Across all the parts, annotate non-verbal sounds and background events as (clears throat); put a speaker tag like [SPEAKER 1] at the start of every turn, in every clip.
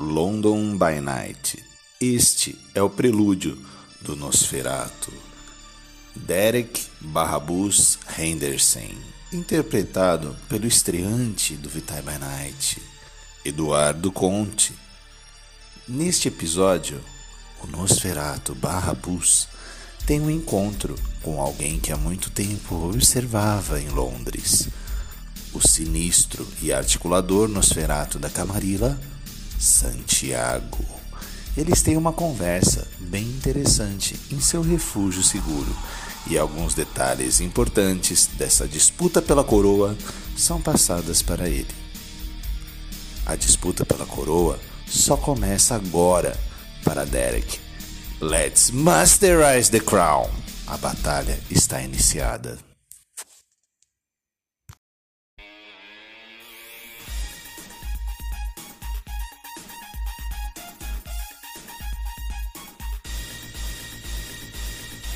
[SPEAKER 1] London by Night. Este é o prelúdio do Nosferato. Derek Barrabus Henderson, interpretado pelo estreante do Vitae by Night, Eduardo Conte. Neste episódio, o Nosferato Barrabus tem um encontro com alguém que há muito tempo observava em Londres o sinistro e articulador Nosferato da Camarilla, Santiago. Eles têm uma conversa bem interessante em seu refúgio seguro e alguns detalhes importantes dessa disputa pela coroa são passadas para ele. A disputa pela coroa só começa agora para Derek. Let's masterize the crown! A batalha está iniciada.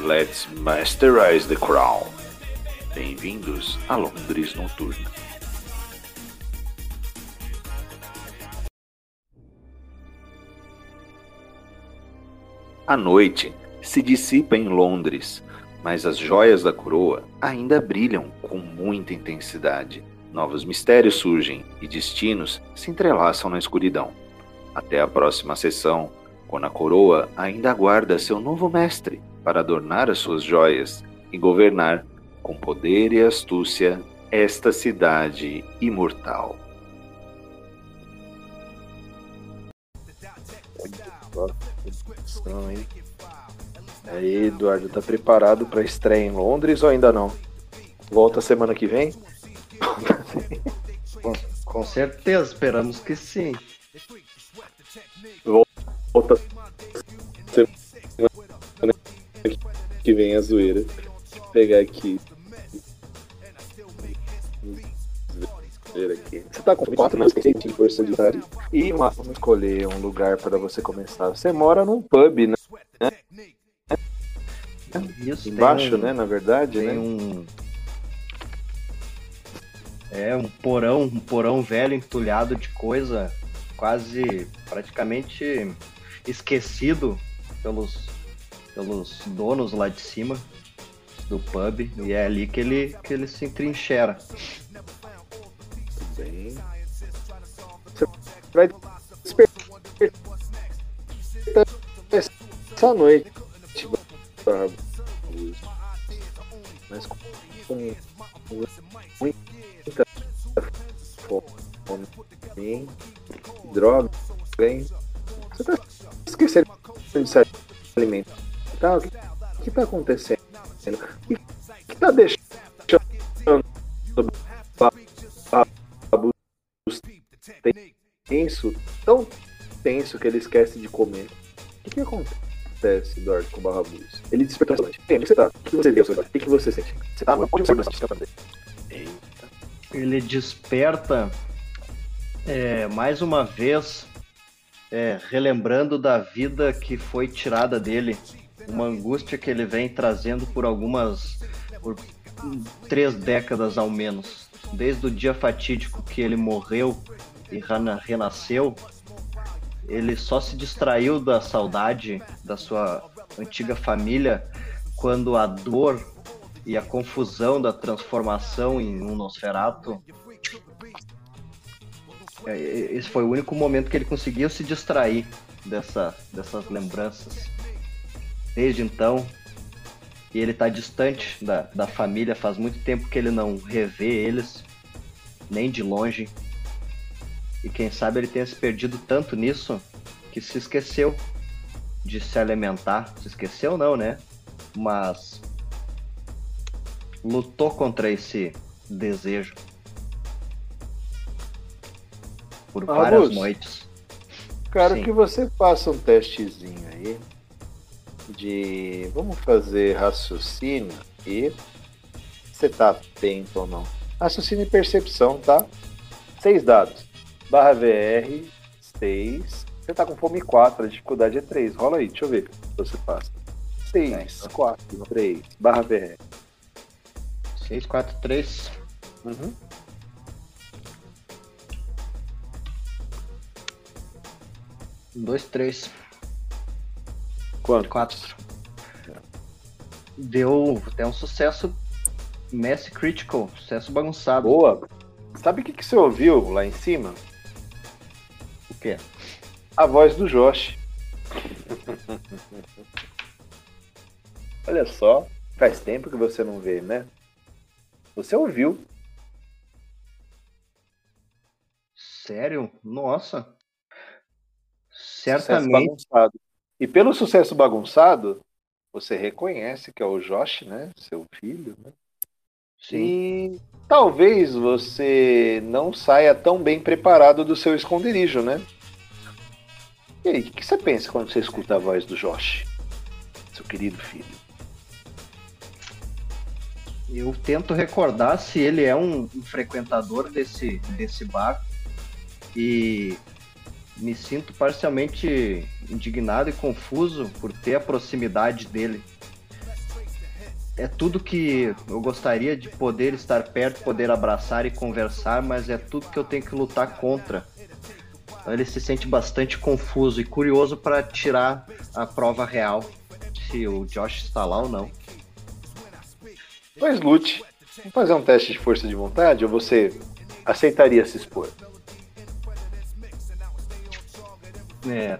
[SPEAKER 1] Let's Masterize the Crown. Bem-vindos a Londres Noturna. A noite se dissipa em Londres, mas as joias da coroa ainda brilham com muita intensidade. Novos mistérios surgem e destinos se entrelaçam na escuridão. Até a próxima sessão, quando a coroa ainda aguarda seu novo mestre para adornar as suas joias e governar com poder e astúcia esta cidade imortal.
[SPEAKER 2] Aí, Eduardo, tá preparado para estreia em Londres ou ainda não? Volta semana que vem?
[SPEAKER 3] com, com certeza, esperamos que sim.
[SPEAKER 2] Volta que vem a zoeira. Vou pegar aqui. Aqui. Você tá com 4 né? de força de idade. E uma, vamos escolher um lugar para você começar. Você mora num pub, né? Isso, Embaixo, um, né? Na verdade,
[SPEAKER 3] tem
[SPEAKER 2] né?
[SPEAKER 3] Um... É um porão, um porão velho entulhado de coisa quase praticamente esquecido pelos pelos donos lá de cima do pub e é ali que ele, que ele se entrincheira.
[SPEAKER 2] Muito bem. Você vai despertar essa noite. Mas com muita fome, droga, bem. Você tá esquecendo de se alimentar O que, que tá acontecendo? O que, que tá deixando tenso, tão tenso que ele esquece de comer? O que, que acontece, Eduardo, com o Barrabus? Ele despertou bastante. Onde você tá? O que você viu, O que, você sente? Você tá tá
[SPEAKER 3] Eita. Ele desperta é, mais uma vez, é, relembrando da vida que foi tirada dele uma angústia que ele vem trazendo por algumas. por três décadas ao menos. Desde o dia fatídico que ele morreu e renasceu, ele só se distraiu da saudade da sua antiga família quando a dor e a confusão da transformação em um Nosferato. É, esse foi o único momento que ele conseguiu se distrair dessa, dessas lembranças desde então. E ele está distante da, da família, faz muito tempo que ele não revê eles, nem de longe. E quem sabe ele tenha se perdido tanto nisso que se esqueceu de se alimentar. Se esqueceu, não, né? Mas lutou contra esse desejo por várias noites.
[SPEAKER 2] Quero
[SPEAKER 3] Sim.
[SPEAKER 2] que você faça um testezinho aí de. Vamos fazer raciocínio e. Você tá atento ou não? Raciocínio e percepção, tá? Seis dados. Barra VR, 6. Você tá com fome 4, a dificuldade é 3. Rola aí, deixa eu ver se você passa. 6, 4, 3. Barra VR.
[SPEAKER 3] 6, 4, 3.
[SPEAKER 2] Uhum.
[SPEAKER 3] Um, dois, três,
[SPEAKER 2] Quanto?
[SPEAKER 3] quatro. Deu até um sucesso Mass Critical, sucesso bagunçado.
[SPEAKER 2] Boa. Sabe o que, que você ouviu lá em cima?
[SPEAKER 3] O quê?
[SPEAKER 2] A voz do Josh. Olha só, faz tempo que você não vê, né? Você ouviu.
[SPEAKER 3] Sério? Nossa.
[SPEAKER 2] Sucesso
[SPEAKER 3] Certamente.
[SPEAKER 2] E pelo sucesso bagunçado, você reconhece que é o Josh, né? Seu filho, né?
[SPEAKER 3] Sim.
[SPEAKER 2] E talvez você não saia tão bem preparado do seu esconderijo, né? E aí, o que que você pensa quando você escuta a voz do Josh? Seu querido filho.
[SPEAKER 3] Eu tento recordar se ele é um, um frequentador desse, desse bar e me sinto parcialmente indignado e confuso por ter a proximidade dele. É tudo que eu gostaria de poder estar perto, poder abraçar e conversar, mas é tudo que eu tenho que lutar contra. Ele se sente bastante confuso e curioso para tirar a prova real, se o Josh está lá ou não.
[SPEAKER 2] Pois lute. Vamos fazer um teste de força de vontade ou você aceitaria se expor?
[SPEAKER 3] É.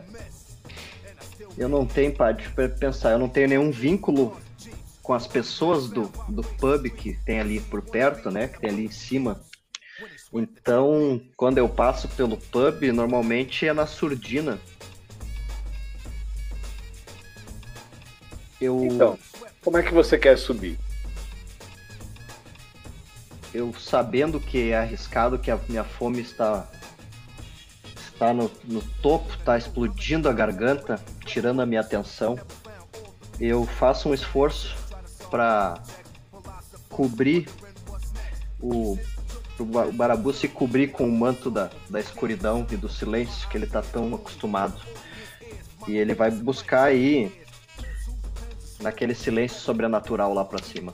[SPEAKER 3] Eu não tenho, deixa eu pensar, eu não tenho nenhum vínculo com as pessoas do, do pub que tem ali por perto, né? Que tem ali em cima. Então, quando eu passo pelo pub, normalmente é na surdina. Eu,
[SPEAKER 2] Então, como é que você quer subir?
[SPEAKER 3] eu sabendo que é arriscado, que a minha fome está está no, no topo, está explodindo a garganta, tirando a minha atenção, eu faço um esforço para cobrir o o Ba- o Barabu se cobrir com o manto da, da escuridão e do silêncio que ele tá tão acostumado. E ele vai buscar aí naquele silêncio sobrenatural lá pra cima.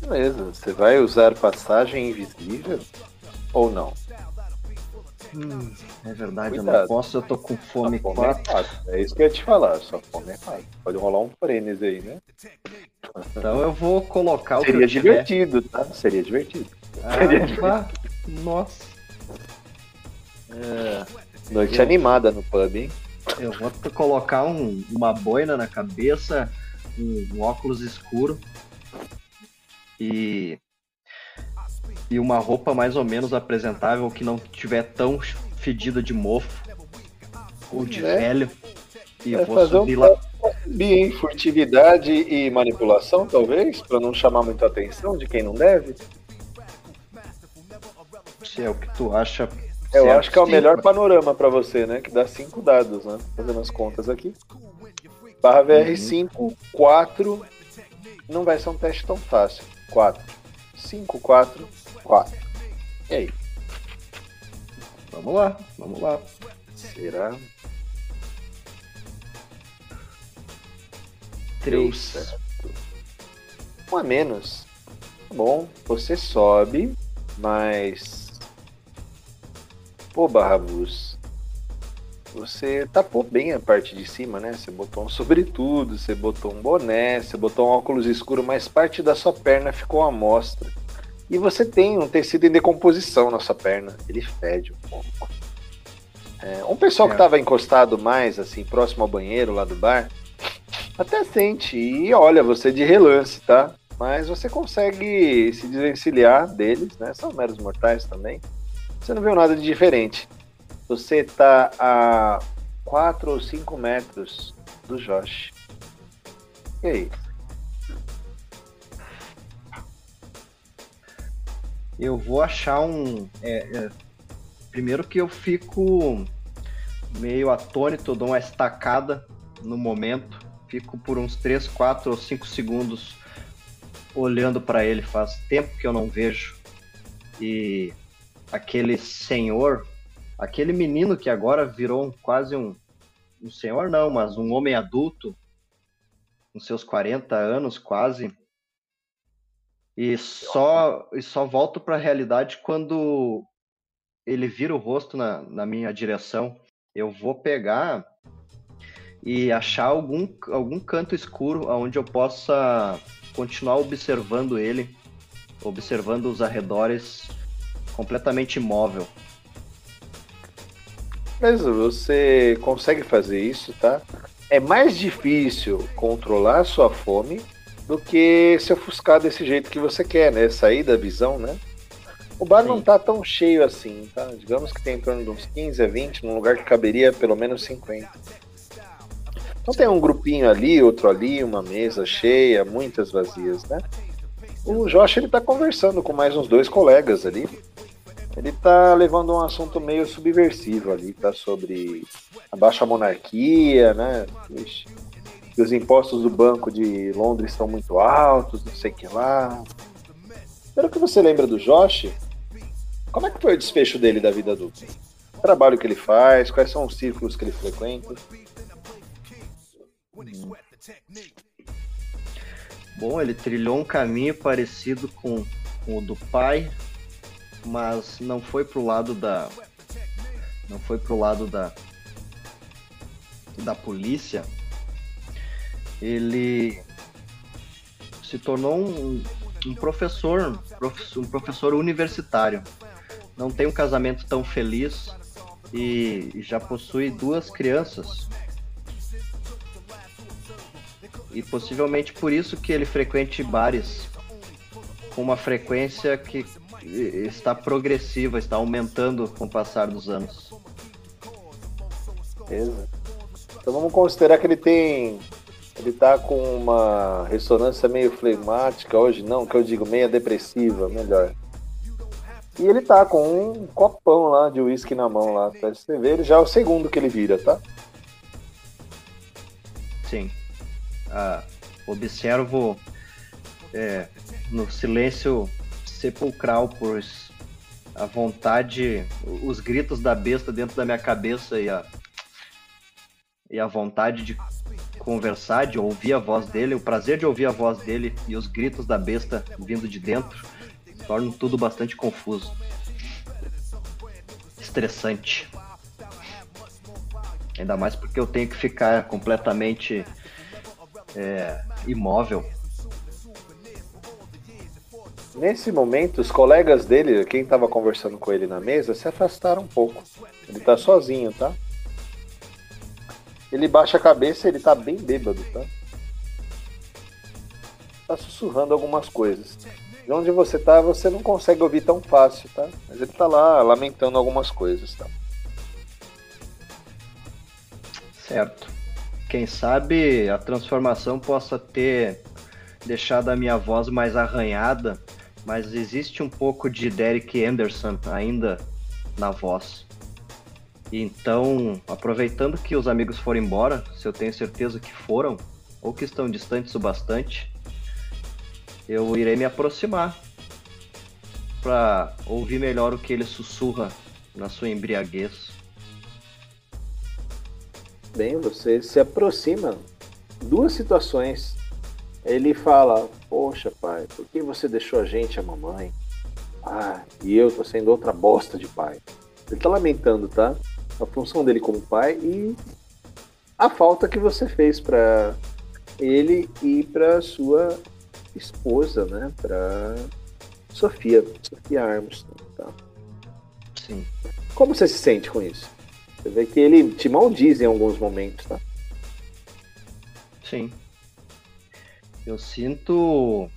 [SPEAKER 2] Beleza, você vai usar passagem invisível ou não?
[SPEAKER 3] Hum, é verdade, eu não
[SPEAKER 2] Cuidado.
[SPEAKER 3] posso, eu tô com fome
[SPEAKER 2] fome é
[SPEAKER 3] 4.
[SPEAKER 2] fácil. É isso que eu ia te falar, sua fome é fácil. Pode rolar um frenes aí, né?
[SPEAKER 3] Então eu vou colocar o que
[SPEAKER 2] Seria
[SPEAKER 3] eu tiver.
[SPEAKER 2] divertido, tá? Seria divertido.
[SPEAKER 3] Ah,
[SPEAKER 2] Seria divertido.
[SPEAKER 3] Nossa. É,
[SPEAKER 2] Noite
[SPEAKER 3] Eu-
[SPEAKER 2] animada no pub, hein?
[SPEAKER 3] eu vou colocar um- uma boina na cabeça, um, um óculos escuro e e uma roupa mais ou menos apresentável que não tiver tão fedida de mofo ou de
[SPEAKER 2] É.
[SPEAKER 3] velho. E
[SPEAKER 2] Vai
[SPEAKER 3] vou
[SPEAKER 2] fazer um
[SPEAKER 3] subir lá.
[SPEAKER 2] Subir, hein? Furtividade e manipulação, talvez, pra não chamar muita atenção de quem não deve.
[SPEAKER 3] Se é o que tu acha.
[SPEAKER 2] Eu
[SPEAKER 3] certo.
[SPEAKER 2] acho que é o
[SPEAKER 3] Sim,
[SPEAKER 2] melhor panorama pra você, né? Que dá cinco dados, né? Fazendo as contas aqui. Barra VR5, 4. Não vai ser um teste tão fácil. 4. 5, 4, 4. E aí?
[SPEAKER 3] Vamos lá, vamos lá.
[SPEAKER 2] Será?
[SPEAKER 3] Três.
[SPEAKER 2] certo. Um a menos. Tá Bom, você sobe, mas. Pô, Barrabus. Você tapou bem a parte de cima, né? Você botou um sobretudo, você botou um boné, você botou um óculos escuro, mas parte da sua perna ficou à mostra. E você tem um tecido em decomposição na sua perna. Ele fede um pouco. É, um pessoal que
[SPEAKER 3] É.
[SPEAKER 2] estava encostado mais, assim, próximo ao banheiro lá do bar, até sente e olha você de relance, tá? Mas você consegue se desvencilhar deles, né? São meros mortais também. Você não viu nada de diferente. Você tá a 4 ou 5 metros do Josh. E aí?
[SPEAKER 3] Eu vou achar um. é, é, primeiro que eu fico meio atônito, dou uma estacada no momento, fico por uns 3, 4 ou 5 segundos olhando para ele. Faz tempo que eu não vejo. E aquele senhor, aquele menino que agora virou quase um, um senhor, não, mas um homem adulto, com seus 40 anos quase. E só, e só volto para a realidade quando ele vira o rosto na, na minha direção. Eu vou pegar e achar algum, algum canto escuro onde eu possa continuar observando ele, observando os arredores completamente imóvel.
[SPEAKER 2] Mas você consegue fazer isso, tá? É mais difícil controlar sua fome do que se ofuscar desse jeito que você quer, né? Sair da visão, né? O bar Sim. não tá tão cheio assim, tá? Digamos que tem em torno de uns 15 a 20, num lugar que caberia pelo menos 50. Então tem um grupinho ali, outro ali, uma mesa cheia, muitas vazias, né? O Josh ele tá conversando com mais uns dois colegas ali. Ele tá levando um assunto meio subversivo ali, tá? Sobre a baixa monarquia, né? Ixi, que os impostos do Banco de Londres estão muito altos, não sei o que lá. Pelo que você lembra do Josh, como é que foi o desfecho dele da vida adulta? O trabalho que ele faz, quais são os círculos que ele frequenta?
[SPEAKER 3] Bom, ele trilhou um caminho parecido com o do pai, mas não foi pro lado da não foi pro lado da da polícia. Ele se tornou um, um professor, um professor universitário. Não tem um casamento tão feliz e já possui duas crianças e possivelmente por isso que ele frequente bares com uma frequência que está progressiva, está aumentando com o passar dos anos.
[SPEAKER 2] Beleza. Então vamos considerar que ele tem. Ele tá com uma ressonância meio flegmática hoje, não, que eu digo meia depressiva, melhor. E ele tá com um copão lá de uísque na mão lá. Pra você ver, ele já é o segundo que ele vira, tá?
[SPEAKER 3] Sim ah, observo é, no silêncio sepulcral, pois a vontade, os gritos da besta dentro da minha cabeça e a, e a vontade de conversar, de ouvir a voz dele, o prazer de ouvir a voz dele e os gritos da besta vindo de dentro tornam tudo bastante confuso. Estressante. Ainda mais porque eu tenho que ficar completamente é, imóvel.
[SPEAKER 2] Nesse momento, os colegas dele, quem estava conversando com ele na mesa, se afastaram um pouco. Ele está sozinho, tá? Ele baixa a cabeça, ele está bem bêbado, tá? Tá sussurrando algumas coisas. De onde você tá, você não consegue ouvir tão fácil, tá? Mas ele tá lá lamentando algumas coisas, tá?
[SPEAKER 3] Certo. Quem sabe a transformação possa ter deixado a minha voz mais arranhada, mas existe um pouco de Derek Anderson ainda na voz. Então, aproveitando que os amigos foram embora, se eu tenho certeza que foram, ou que estão distantes o bastante, eu irei me aproximar para ouvir melhor o que ele sussurra na sua embriaguez
[SPEAKER 2] bem, você se aproxima. Duas situações. Ele fala: Poxa, pai, por que você deixou a gente, a mamãe? Ah, e eu tô sendo outra bosta de pai. Ele tá lamentando, tá? A função dele como pai e a falta que você fez para ele e para sua esposa, né? Para Sofia, Sofia Armstrong, tá?
[SPEAKER 3] Sim.
[SPEAKER 2] Como você se sente com isso? Você vê que ele te maldiz em alguns momentos, tá?
[SPEAKER 3] Sim. Eu sinto.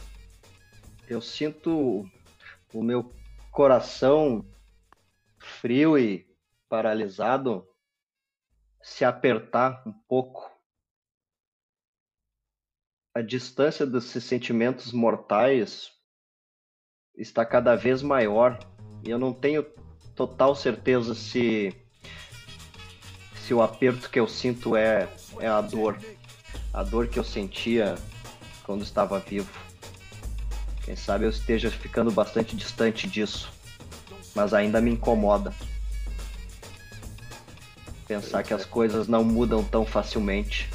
[SPEAKER 3] Eu sinto o meu coração frio e paralisado se apertar um pouco. A distância desses sentimentos mortais está cada vez maior e eu não tenho total certeza se se o aperto que eu sinto é, é a dor. A dor que eu sentia quando estava vivo. Quem sabe eu esteja ficando bastante distante disso. Mas ainda me incomoda. Pensar que as coisas não mudam tão facilmente.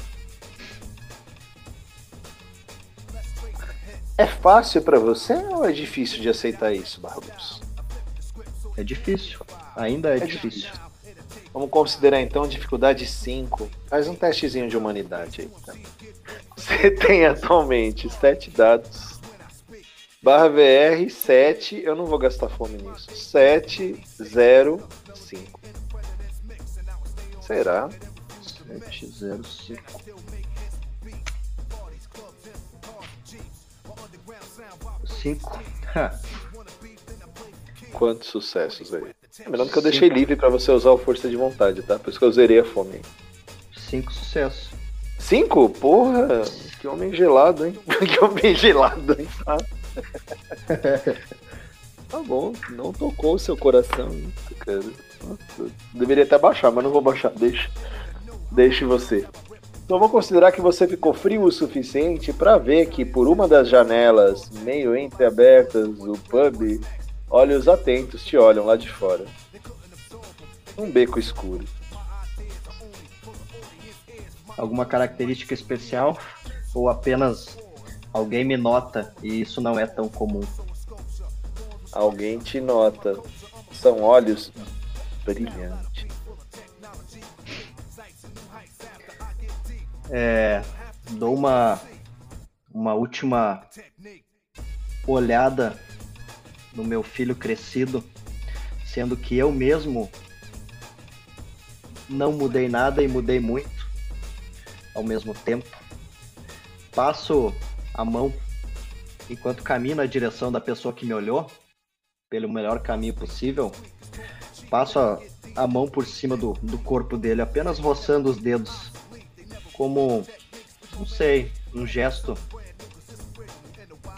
[SPEAKER 2] É fácil para você ou é difícil de aceitar isso, Barbos?
[SPEAKER 3] É difícil. Ainda é, é difícil. difícil.
[SPEAKER 2] Vamos considerar então dificuldade 5. Faz um testezinho de humanidade aí. Tá? Você (laughs) tem atualmente 7 dados. Barra VR 7. Eu não vou gastar fome nisso. 7, 0, 5. Será?
[SPEAKER 3] 7, 0, 5. Cinco. (laughs)
[SPEAKER 2] Quantos sucessos aí? Lembrando que eu deixei livre para você usar o força de vontade, tá? Por isso que eu zerei a fome.
[SPEAKER 3] Cinco sucessos.
[SPEAKER 2] Cinco? Porra! Que homem gelado, hein? (laughs) que homem gelado, hein? Ah. (laughs) tá bom, não tocou o seu coração, cara. Deveria até baixar, mas não vou baixar. Deixa, deixe você. Então vou considerar que você ficou frio o suficiente para ver que por uma das janelas meio entreabertas do pub Olhos atentos te olham lá de fora. Um beco escuro.
[SPEAKER 3] Alguma característica especial? Ou apenas alguém me nota e isso não é tão comum?
[SPEAKER 2] Alguém te nota. São olhos brilhantes.
[SPEAKER 3] É, dou uma, uma última olhada no meu filho crescido, sendo que eu mesmo não mudei nada e mudei muito ao mesmo tempo. Passo a mão enquanto caminho na direção da pessoa que me olhou, pelo melhor caminho possível. Passo a, mão por cima do, do corpo dele, apenas roçando os dedos, como, não sei, um gesto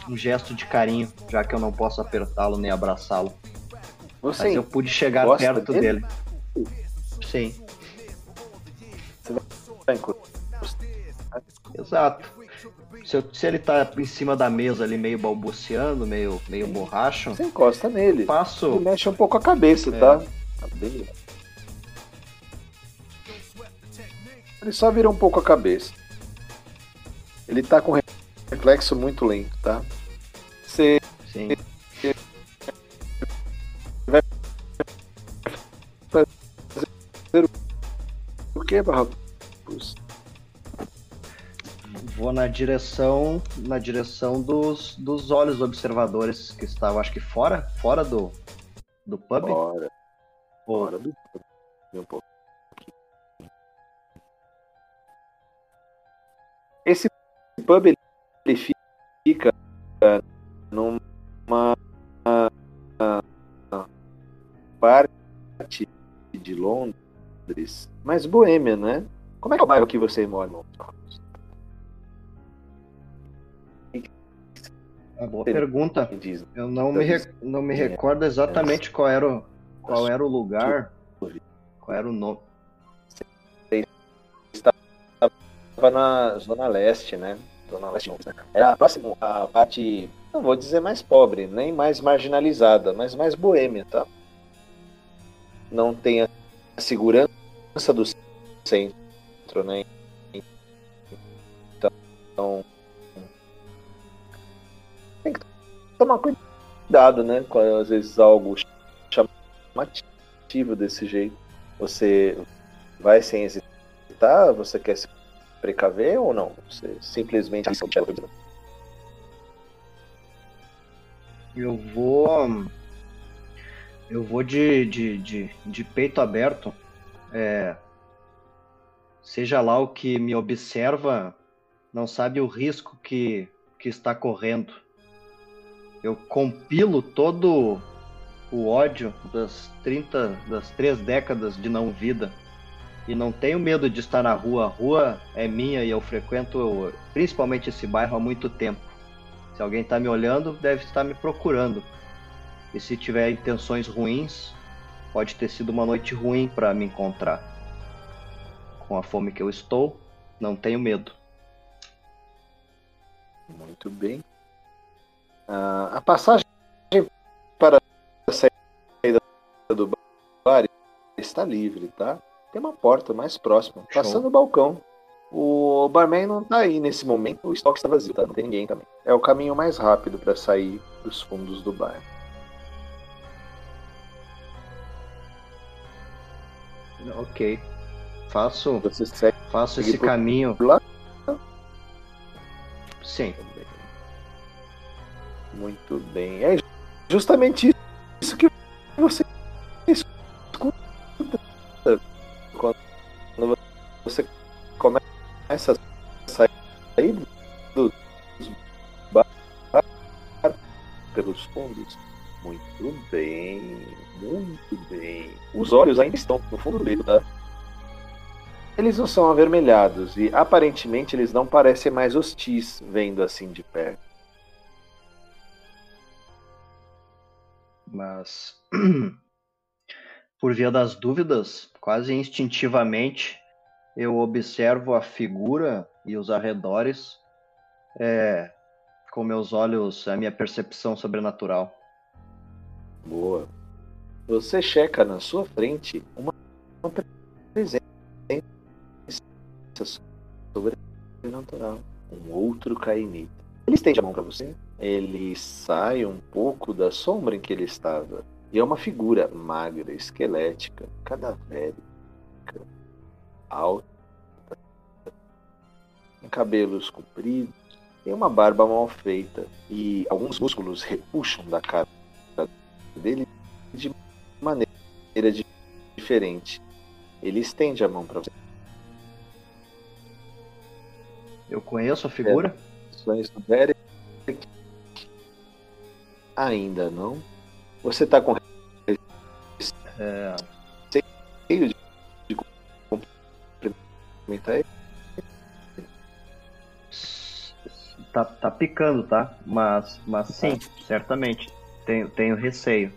[SPEAKER 3] um gesto de carinho, já que eu não posso apertá-lo nem abraçá-lo. Mas eu pude chegar perto dele? dele. Sim. Exato. Se, eu, se, ele tá em cima da mesa ali, meio balbuciando, meio, meio borracho.
[SPEAKER 2] Você encosta nele.
[SPEAKER 3] Passo.
[SPEAKER 2] Ele mexe um pouco a cabeça, é. tá? Ele só vira um pouco a cabeça. Ele tá com reflexo muito lento, tá? Você. Sim. Vai fazer o que, Barrabus?
[SPEAKER 3] Vou na direção na direção dos, dos olhos observadores que estavam, acho que fora, fora do, do pub.
[SPEAKER 2] Fora. Fora do. Um pouco. Esse pub ele fica numa parte de Londres mais boêmia, né? Como é que é o bairro que você mora, irmão?
[SPEAKER 3] Uma boa pergunta. Eu não me, não me recordo exatamente qual era o, qual era o lugar, qual era o nome.
[SPEAKER 2] Estava na Zona Leste, né? Zona Leste. Era próximo à parte não vou dizer mais pobre, nem mais marginalizada, mas mais boêmia, tá? Não tem a segurança do centro, né? Então, tem que tomar cuidado, né? Às vezes algo chamativo desse jeito. Você vai sem hesitar? Você quer se precaver ou não? Você simplesmente
[SPEAKER 3] Eu vou. Eu vou de, de, de, de peito aberto. É, seja lá o que me observa, não sabe o risco que, que está correndo. Eu compilo todo o ódio das 30, das três décadas de não vida. E não tenho medo de estar na rua. A rua é minha e eu frequento principalmente esse bairro há muito tempo. Se alguém está me olhando, deve estar me procurando. E se tiver intenções ruins, pode ter sido uma noite ruim para me encontrar. com a fome que eu estou, não tenho medo.
[SPEAKER 2] Muito bem. Ah, a passagem do bar está livre, tá? Tem uma porta mais próxima,
[SPEAKER 3] Show.
[SPEAKER 2] passando o balcão. O barman não tá aí nesse momento, o estoque está vazio, tá? Não tem ninguém também. É o caminho mais rápido para sair dos fundos do bar.
[SPEAKER 3] Ok. Faço,
[SPEAKER 2] Você segue
[SPEAKER 3] faço esse caminho.
[SPEAKER 2] lá?
[SPEAKER 3] Sim.
[SPEAKER 2] Muito bem. É justamente isso que você você começa a sair dos bar pelos fundos. Muito bem, muito bem. Os olhos ainda estão no fundo do leito, tá? Eles não são avermelhados e aparentemente eles não parecem mais hostis vendo assim de perto.
[SPEAKER 3] Mas, (clears throat) por via das dúvidas, quase instintivamente, eu observo a figura e os arredores é, com meus olhos, a minha percepção sobrenatural.
[SPEAKER 2] Boa. Você checa na sua frente uma, uma presença sobrenatural. Um outro Kainita. Ele estende a mão para você. Ele sai um pouco da sombra em que ele estava. E é uma figura magra, esquelética, cadavérica, alta, com cabelos compridos, tem uma barba mal feita e alguns músculos repuxam da cara dele de maneira di- diferente. Ele estende a mão para você.
[SPEAKER 3] Eu conheço a figura?
[SPEAKER 2] Derek. Ainda não. Você tá com
[SPEAKER 3] É,
[SPEAKER 2] de, cumprimentar ele?
[SPEAKER 3] tá, tá picando, tá? Mas, mas sim, certamente. Tenho, tenho receio.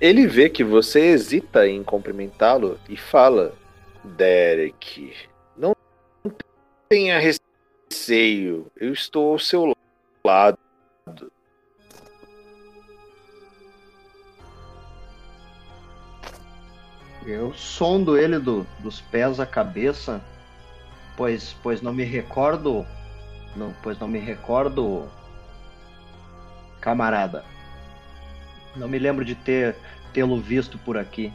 [SPEAKER 2] Ele vê que você hesita em cumprimentá-lo e fala: Derek, não tenha receio. Eu estou ao seu lado.
[SPEAKER 3] Eu sondo ele do, dos pés à cabeça, pois, pois não me recordo, não, pois não me recordo, camarada. Não me lembro de ter tê-lo visto por aqui,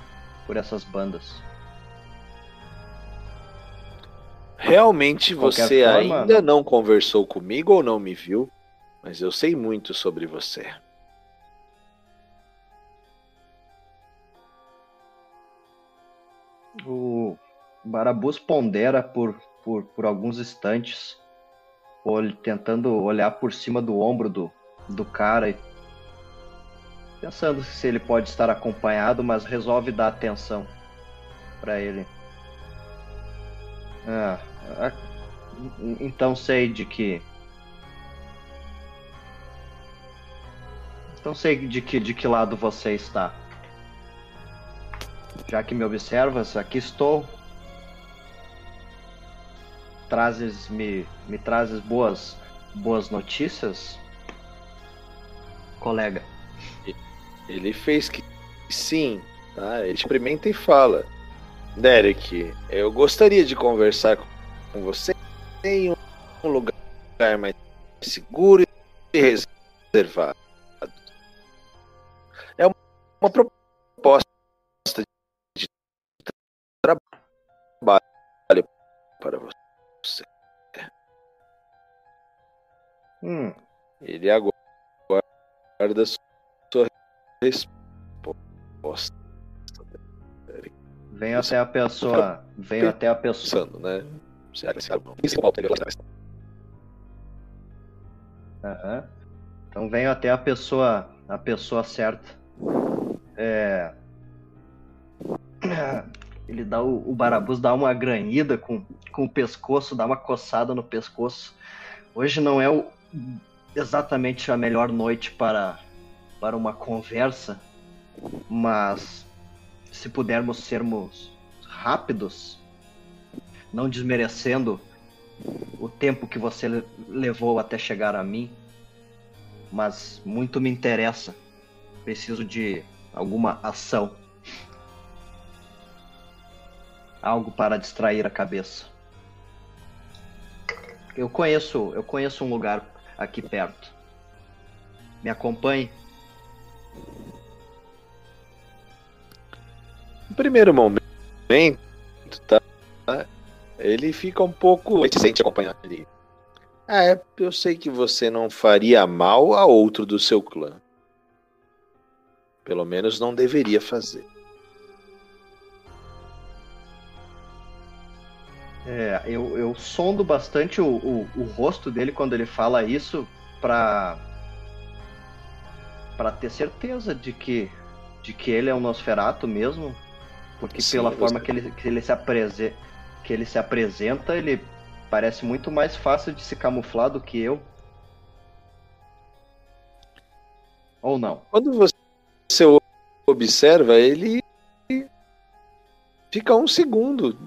[SPEAKER 3] por essas bandas.
[SPEAKER 2] Realmente você
[SPEAKER 3] forma-
[SPEAKER 2] ainda não conversou comigo ou não me viu, mas eu sei muito sobre você.
[SPEAKER 3] O Barabus pondera por, por, por alguns instantes, tentando olhar por cima do ombro do, do cara e pensando se ele pode estar acompanhado, mas resolve dar atenção para ele. Ah, en- então sei de que. Então sei de que, de que lado você está. Já que me observas, aqui estou. Trazes me, me trazes boas boas notícias, colega.
[SPEAKER 2] Ele fez que sim, tá? Ele experimenta e fala: Derek, eu gostaria de conversar com você em um lugar mais seguro e reservado. É uma, proposta trabalho para você.
[SPEAKER 3] Hum,
[SPEAKER 2] Ele aguarda sua resposta.
[SPEAKER 3] venho até a pessoa, venho até a pessoa.
[SPEAKER 2] Pensando, né? Será que esse.
[SPEAKER 3] Aham. Então venho até a pessoa, a pessoa certa. É... (clears throat) Ele dá o, o Barabus dá uma granhida com, com o pescoço, dá uma coçada no pescoço. Hoje não é o, exatamente a melhor noite para, para uma conversa, mas se pudermos sermos rápidos, não desmerecendo o tempo que você levou até chegar a mim, mas muito me interessa. Preciso de alguma ação. Algo para distrair a cabeça. Eu conheço, eu conheço um lugar aqui perto. Me acompanhe.
[SPEAKER 2] No primeiro momento, tá? Ele fica um pouco. Se sente acompanhado ali. Ah, é, eu sei que você não faria mal a outro do seu clã. Pelo menos não deveria fazer.
[SPEAKER 3] É, eu, eu sondo bastante o, o, o rosto dele quando ele fala isso pra, pra ter certeza de que, de que ele é um Nosferato mesmo. Porque Sim, pela forma que ele, que, ele se aprese, que ele se apresenta, ele parece muito mais fácil de se camuflar do que eu. Ou não?
[SPEAKER 2] Quando você observa, ele fica um segundo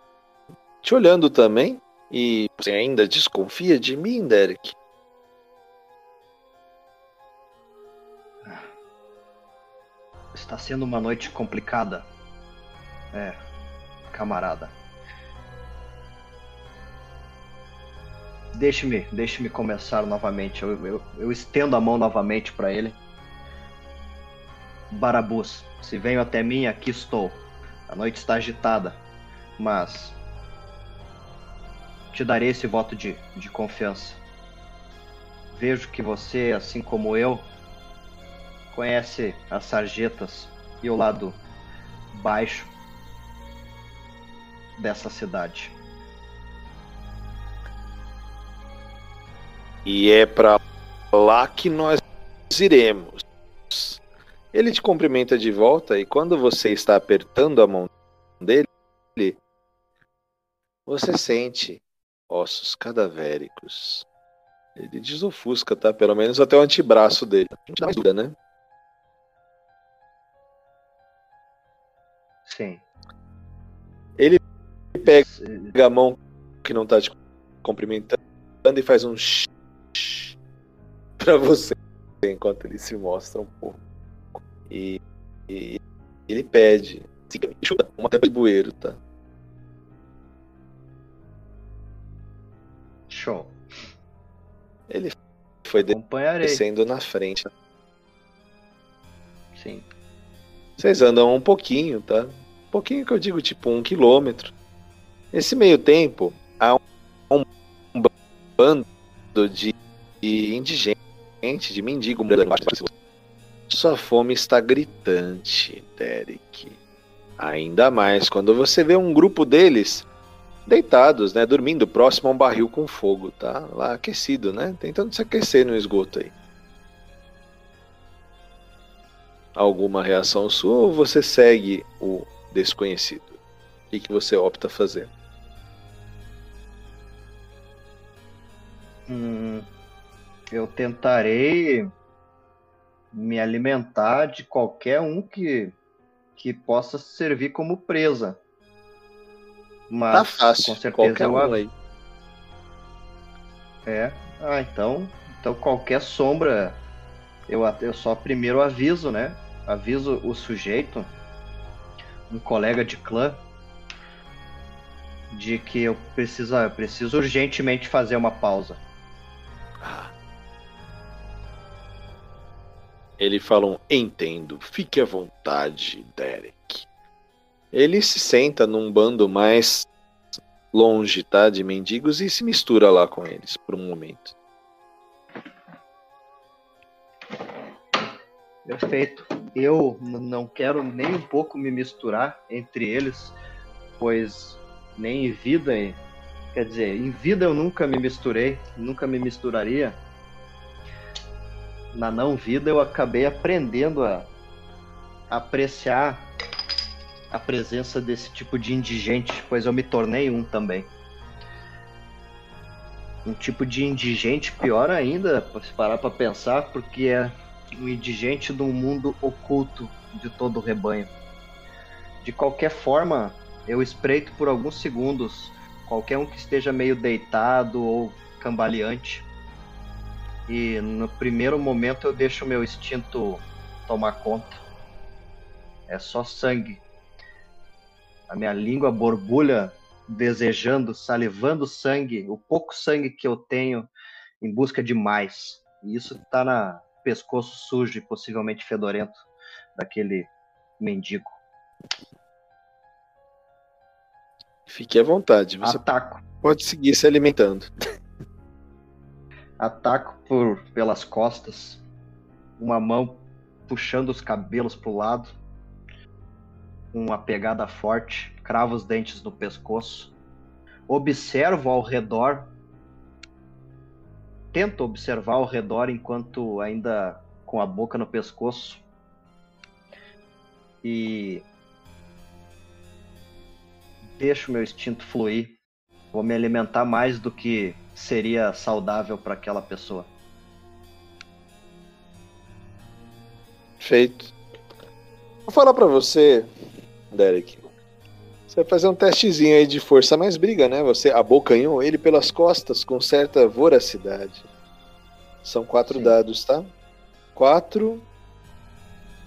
[SPEAKER 2] te olhando também. E você ainda desconfia de mim, Derek?
[SPEAKER 3] Está sendo uma noite complicada. É, camarada. Deixe-me, deixe-me começar novamente. Eu, eu, eu estendo a mão novamente para ele. Barabus, se venho até mim, aqui estou. A noite está agitada, mas te darei esse voto de, de confiança. Vejo que você, assim como eu, conhece as sarjetas e o lado baixo dessa cidade.
[SPEAKER 2] E é para lá que nós iremos. Ele te cumprimenta de volta e quando você está apertando a mão dele, você sente ossos cadavéricos. Ele desofusca, tá? Pelo menos até o antebraço dele. Dá mais dúvida, né?
[SPEAKER 3] Sim.
[SPEAKER 2] Ele pega a mão que não tá te cumprimentando e faz um shh pra você enquanto ele se mostra um pouco. E, e ele pede. Uma tampa de bueiro, tá?
[SPEAKER 3] Show.
[SPEAKER 2] Ele foi descendo na frente.
[SPEAKER 3] Sim.
[SPEAKER 2] Vocês andam um pouquinho, tá? Um pouquinho que eu digo, tipo um quilômetro. Nesse meio tempo, há um, um bando de, de indigente, de mendigo. Sua fome está gritante, Derek. Ainda mais quando você vê um grupo deles deitados, né, dormindo próximo a um barril com fogo, tá? Lá aquecido, né? Tentando se aquecer no esgoto aí. Alguma reação sua ou você segue o desconhecido? O que, que você opta fazer?
[SPEAKER 3] Hum, eu tentarei me alimentar de qualquer um que, que possa servir como presa. Mas
[SPEAKER 2] tá fácil,
[SPEAKER 3] com certeza eu
[SPEAKER 2] um aí.
[SPEAKER 3] É. Ah, então, então qualquer sombra eu eu só primeiro aviso, né? Aviso o sujeito, um colega de clã, de que eu preciso, eu preciso urgentemente fazer uma pausa.
[SPEAKER 2] Ah. Ele fala um entendo, fique à vontade, Derek. Ele se senta num bando mais longe, tá, de mendigos e se mistura lá com eles por um momento.
[SPEAKER 3] Perfeito. Eu não quero nem um pouco me misturar entre eles, pois nem em vida, quer dizer, em vida eu nunca me misturei, nunca me misturaria. Na não vida eu acabei aprendendo a apreciar a presença desse tipo de indigente, pois eu me tornei um também. Um tipo de indigente pior ainda, se parar para pensar, porque é um indigente de um mundo oculto de todo o rebanho. De qualquer forma, eu espreito por alguns segundos qualquer um que esteja meio deitado ou cambaleante. E no primeiro momento eu deixo o meu instinto tomar conta. É só sangue. A minha língua borbulha desejando, salivando sangue, o pouco sangue que eu tenho em busca de mais. E isso está na pescoço sujo e possivelmente fedorento daquele mendigo.
[SPEAKER 2] Fique à vontade. Você
[SPEAKER 3] Ataco.
[SPEAKER 2] pode seguir se alimentando.
[SPEAKER 3] Ataco por pelas costas, uma mão puxando os cabelos para o lado, uma pegada forte, cravo os dentes no pescoço, observo ao redor, tento observar ao redor enquanto ainda com a boca no pescoço e deixo meu instinto fluir. Vou me alimentar mais do que seria saudável para aquela pessoa.
[SPEAKER 2] Feito. Vou falar para você, Derek. Você vai fazer um testezinho aí de força mais briga, né? Você abocanhou ele pelas costas com certa voracidade. São quatro
[SPEAKER 3] Sim.
[SPEAKER 2] dados, tá? Quatro.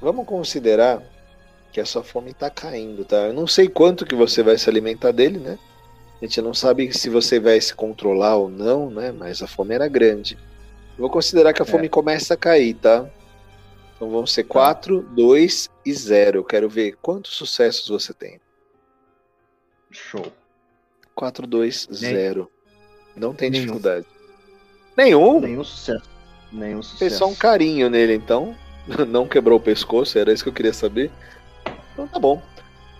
[SPEAKER 2] Vamos considerar que a sua fome tá caindo, tá? Eu não sei quanto que você vai se alimentar dele, né? A gente não sabe se você vai se controlar ou não, né? Mas a fome era grande. Eu vou considerar que a
[SPEAKER 3] É.
[SPEAKER 2] fome começa a cair, tá? Então vão ser 4, 2 e 0. Eu quero ver quantos sucessos você tem.
[SPEAKER 3] Show.
[SPEAKER 2] 4, 2,
[SPEAKER 3] Nem-
[SPEAKER 2] 0. Não tem
[SPEAKER 3] Nenhum.
[SPEAKER 2] dificuldade. Nenhum?
[SPEAKER 3] Nenhum sucesso. Nenhum
[SPEAKER 2] Fez
[SPEAKER 3] sucesso.
[SPEAKER 2] só um carinho nele, então. (laughs) Não quebrou o pescoço, era isso que eu queria saber. Então tá bom.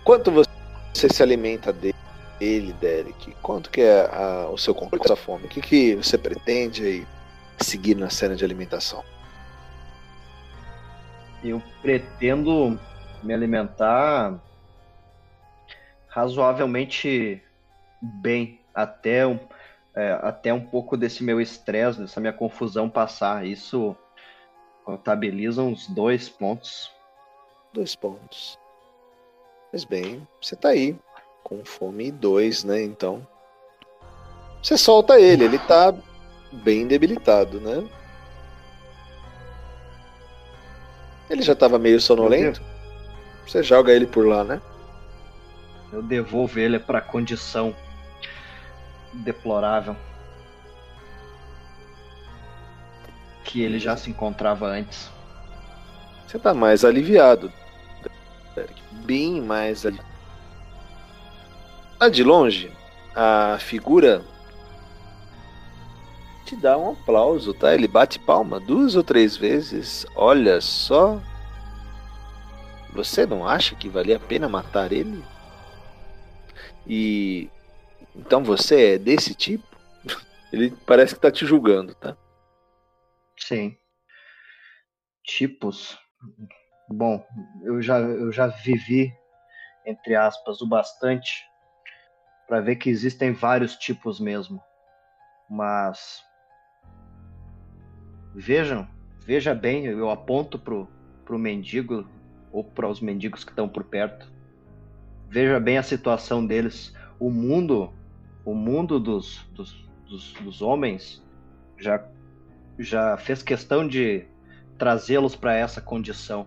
[SPEAKER 2] Quanto você se alimenta dele, Derek? Quanto que é a- o seu controle dessa fome? O que, que você pretende aí seguir na cena de alimentação?
[SPEAKER 3] Eu pretendo me alimentar razoavelmente bem até um, é, até um pouco desse meu estresse, dessa minha confusão passar. Isso contabiliza uns dois pontos.
[SPEAKER 2] Dois pontos. Pois bem, você tá aí. Com fome 2, né? Então. Você solta ele, ele tá bem debilitado, né? Ele já tava meio sonolento. Você joga ele por lá, né?
[SPEAKER 3] Eu devolvo ele para condição deplorável que ele já se encontrava antes.
[SPEAKER 2] Você tá mais aliviado. Derek. Bem mais aliviado. Lá de longe, a figura te dá um aplauso, tá? Ele bate palma duas ou três vezes. Olha só. Você não acha que valia a pena matar ele? E então você é desse tipo? (laughs) Ele parece que tá te julgando, tá?
[SPEAKER 3] Sim. Tipos. Bom, eu já, eu já vivi, entre aspas, o bastante para ver que existem vários tipos mesmo. Mas vejam, veja bem, eu aponto pro, pro mendigo ou para os mendigos que estão por perto. Veja bem a situação deles. O mundo, o mundo dos, dos, dos, dos homens já já fez questão de trazê-los para essa condição.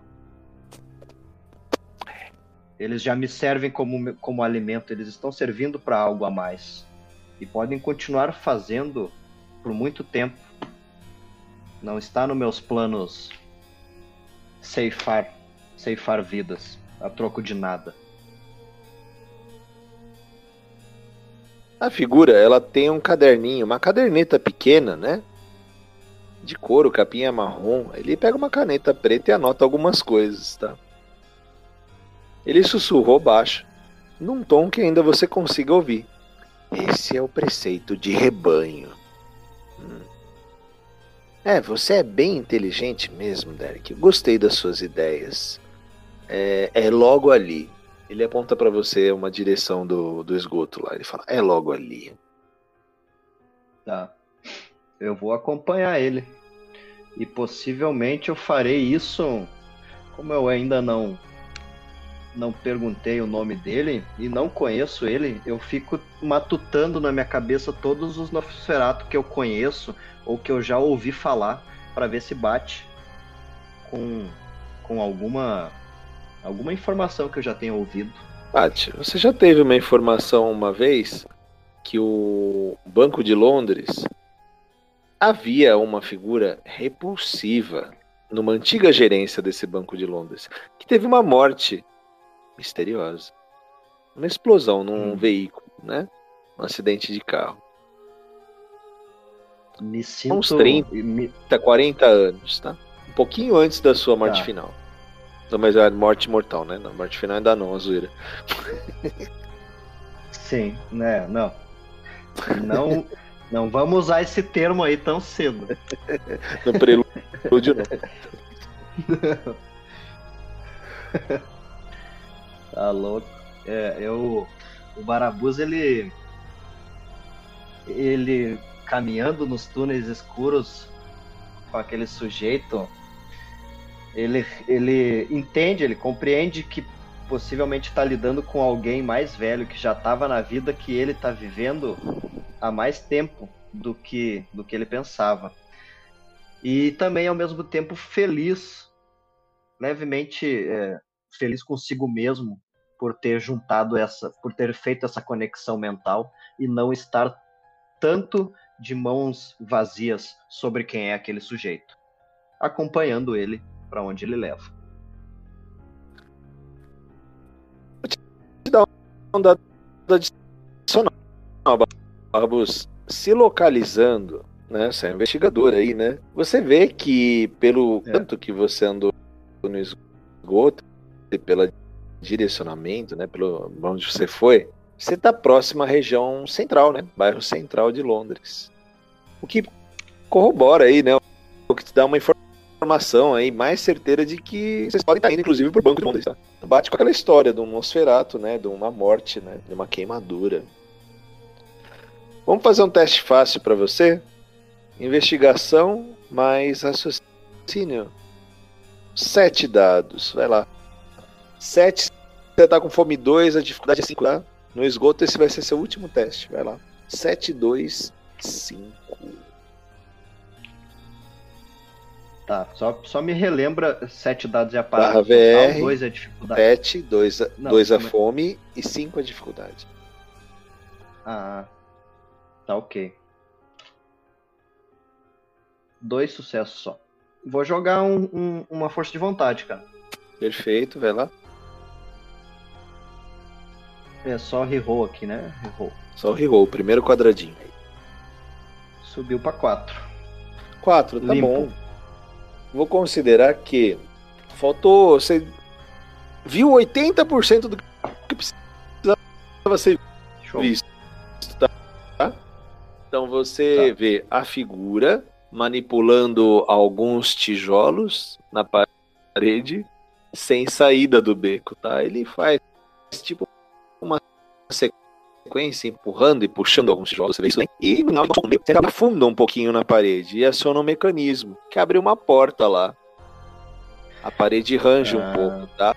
[SPEAKER 3] Eles já me servem como, como alimento, eles estão servindo para algo a mais. E podem continuar fazendo por muito tempo. Não está nos meus planos ceifar, ceifar vidas a troco de nada.
[SPEAKER 2] A figura, ela tem um caderninho, uma caderneta pequena, né? De couro, capinha marrom. Ele pega uma caneta preta e anota algumas coisas, tá? Ele sussurrou baixo, num tom que ainda você consiga ouvir. Esse é o preceito de rebanho. Hum. É, você é bem inteligente mesmo, Derek. Gostei das suas ideias. É, é logo ali. Ele aponta pra você uma direção do, do esgoto lá. Ele fala: É logo ali.
[SPEAKER 3] Tá. Eu vou acompanhar ele. E possivelmente eu farei isso como eu ainda não não perguntei o nome dele e não conheço ele, eu fico matutando na minha cabeça todos os Nosferatu que eu conheço ou que eu já ouvi falar para ver se bate com, com alguma alguma informação que eu já tenha ouvido.
[SPEAKER 2] Bate, você já teve uma informação uma vez que o Banco de Londres havia uma figura repulsiva numa antiga gerência desse Banco de Londres que teve uma morte misteriosa. Uma explosão num hum. veículo, né? Um acidente de carro.
[SPEAKER 3] Me sinto...
[SPEAKER 2] Uns 30, me... 40 anos, tá? Um pouquinho antes da sua morte tá. final. Não, mas é a morte mortal, né? Não, morte final ainda não, a zoeira.
[SPEAKER 3] Sim, né? Não. Não, não vamos usar esse termo aí tão cedo.
[SPEAKER 2] no (laughs) prelúdio, não. (laughs)
[SPEAKER 3] Tá louco. É, eu. O Barabuz, ele. Ele caminhando nos túneis escuros com aquele sujeito. Ele, ele entende, ele compreende que possivelmente está lidando com alguém mais velho que já estava na vida que ele está vivendo há mais tempo do que do que ele pensava. E também ao mesmo tempo feliz, levemente é, feliz consigo mesmo por ter juntado essa, por ter feito essa conexão mental e não estar tanto de mãos vazias sobre quem é aquele sujeito, acompanhando ele para onde ele leva.
[SPEAKER 2] Vou te dar um dado adicional, Barbus. Se localizando, né? Você é investigador aí, né? Você vê que pelo é. tanto que você andou no esgoto pela direcionamento, né, pelo onde você foi, você está próximo à região central, né, bairro central de Londres. O que corrobora aí, né, o que te dá uma informação aí mais certeira de que vocês podem estar indo, inclusive, para o Banco de Londres. Tá? Bate com aquela história de um Nosferato, né, de uma morte, né, de uma queimadura. Vamos fazer um teste fácil para você? Investigação mais raciocínio. Sete dados, vai lá. 7, você tá com fome 2, a dificuldade é 5, tá? No esgoto, esse vai ser seu último teste. Vai lá. 7, 2, 5.
[SPEAKER 3] Tá, só, só me relembra 7 dados e a parada.
[SPEAKER 2] Barra VR,
[SPEAKER 3] 2
[SPEAKER 2] é
[SPEAKER 3] a dificuldade.
[SPEAKER 2] 7, 2 a, Não, 2 a fome e 5 a dificuldade.
[SPEAKER 3] Ah, tá ok. Dois sucessos só. Vou jogar um, um, uma força de vontade, cara.
[SPEAKER 2] Perfeito, vai lá.
[SPEAKER 3] É só reroll aqui, né? Reroll.
[SPEAKER 2] Só o reroll, primeiro quadradinho.
[SPEAKER 3] Subiu para 4.
[SPEAKER 2] 4, tá Limpo. bom. Vou considerar que faltou. Você viu 80% do que precisava ser Show. visto. Tá? Então você tá. vê a figura manipulando alguns tijolos na parede sem saída do beco, tá? Ele faz tipo sequência empurrando e puxando alguns tijolos, você vê isso aí, e final você afunda um pouquinho na parede e aciona um mecanismo que abre uma porta lá. A parede range ah. um pouco, tá?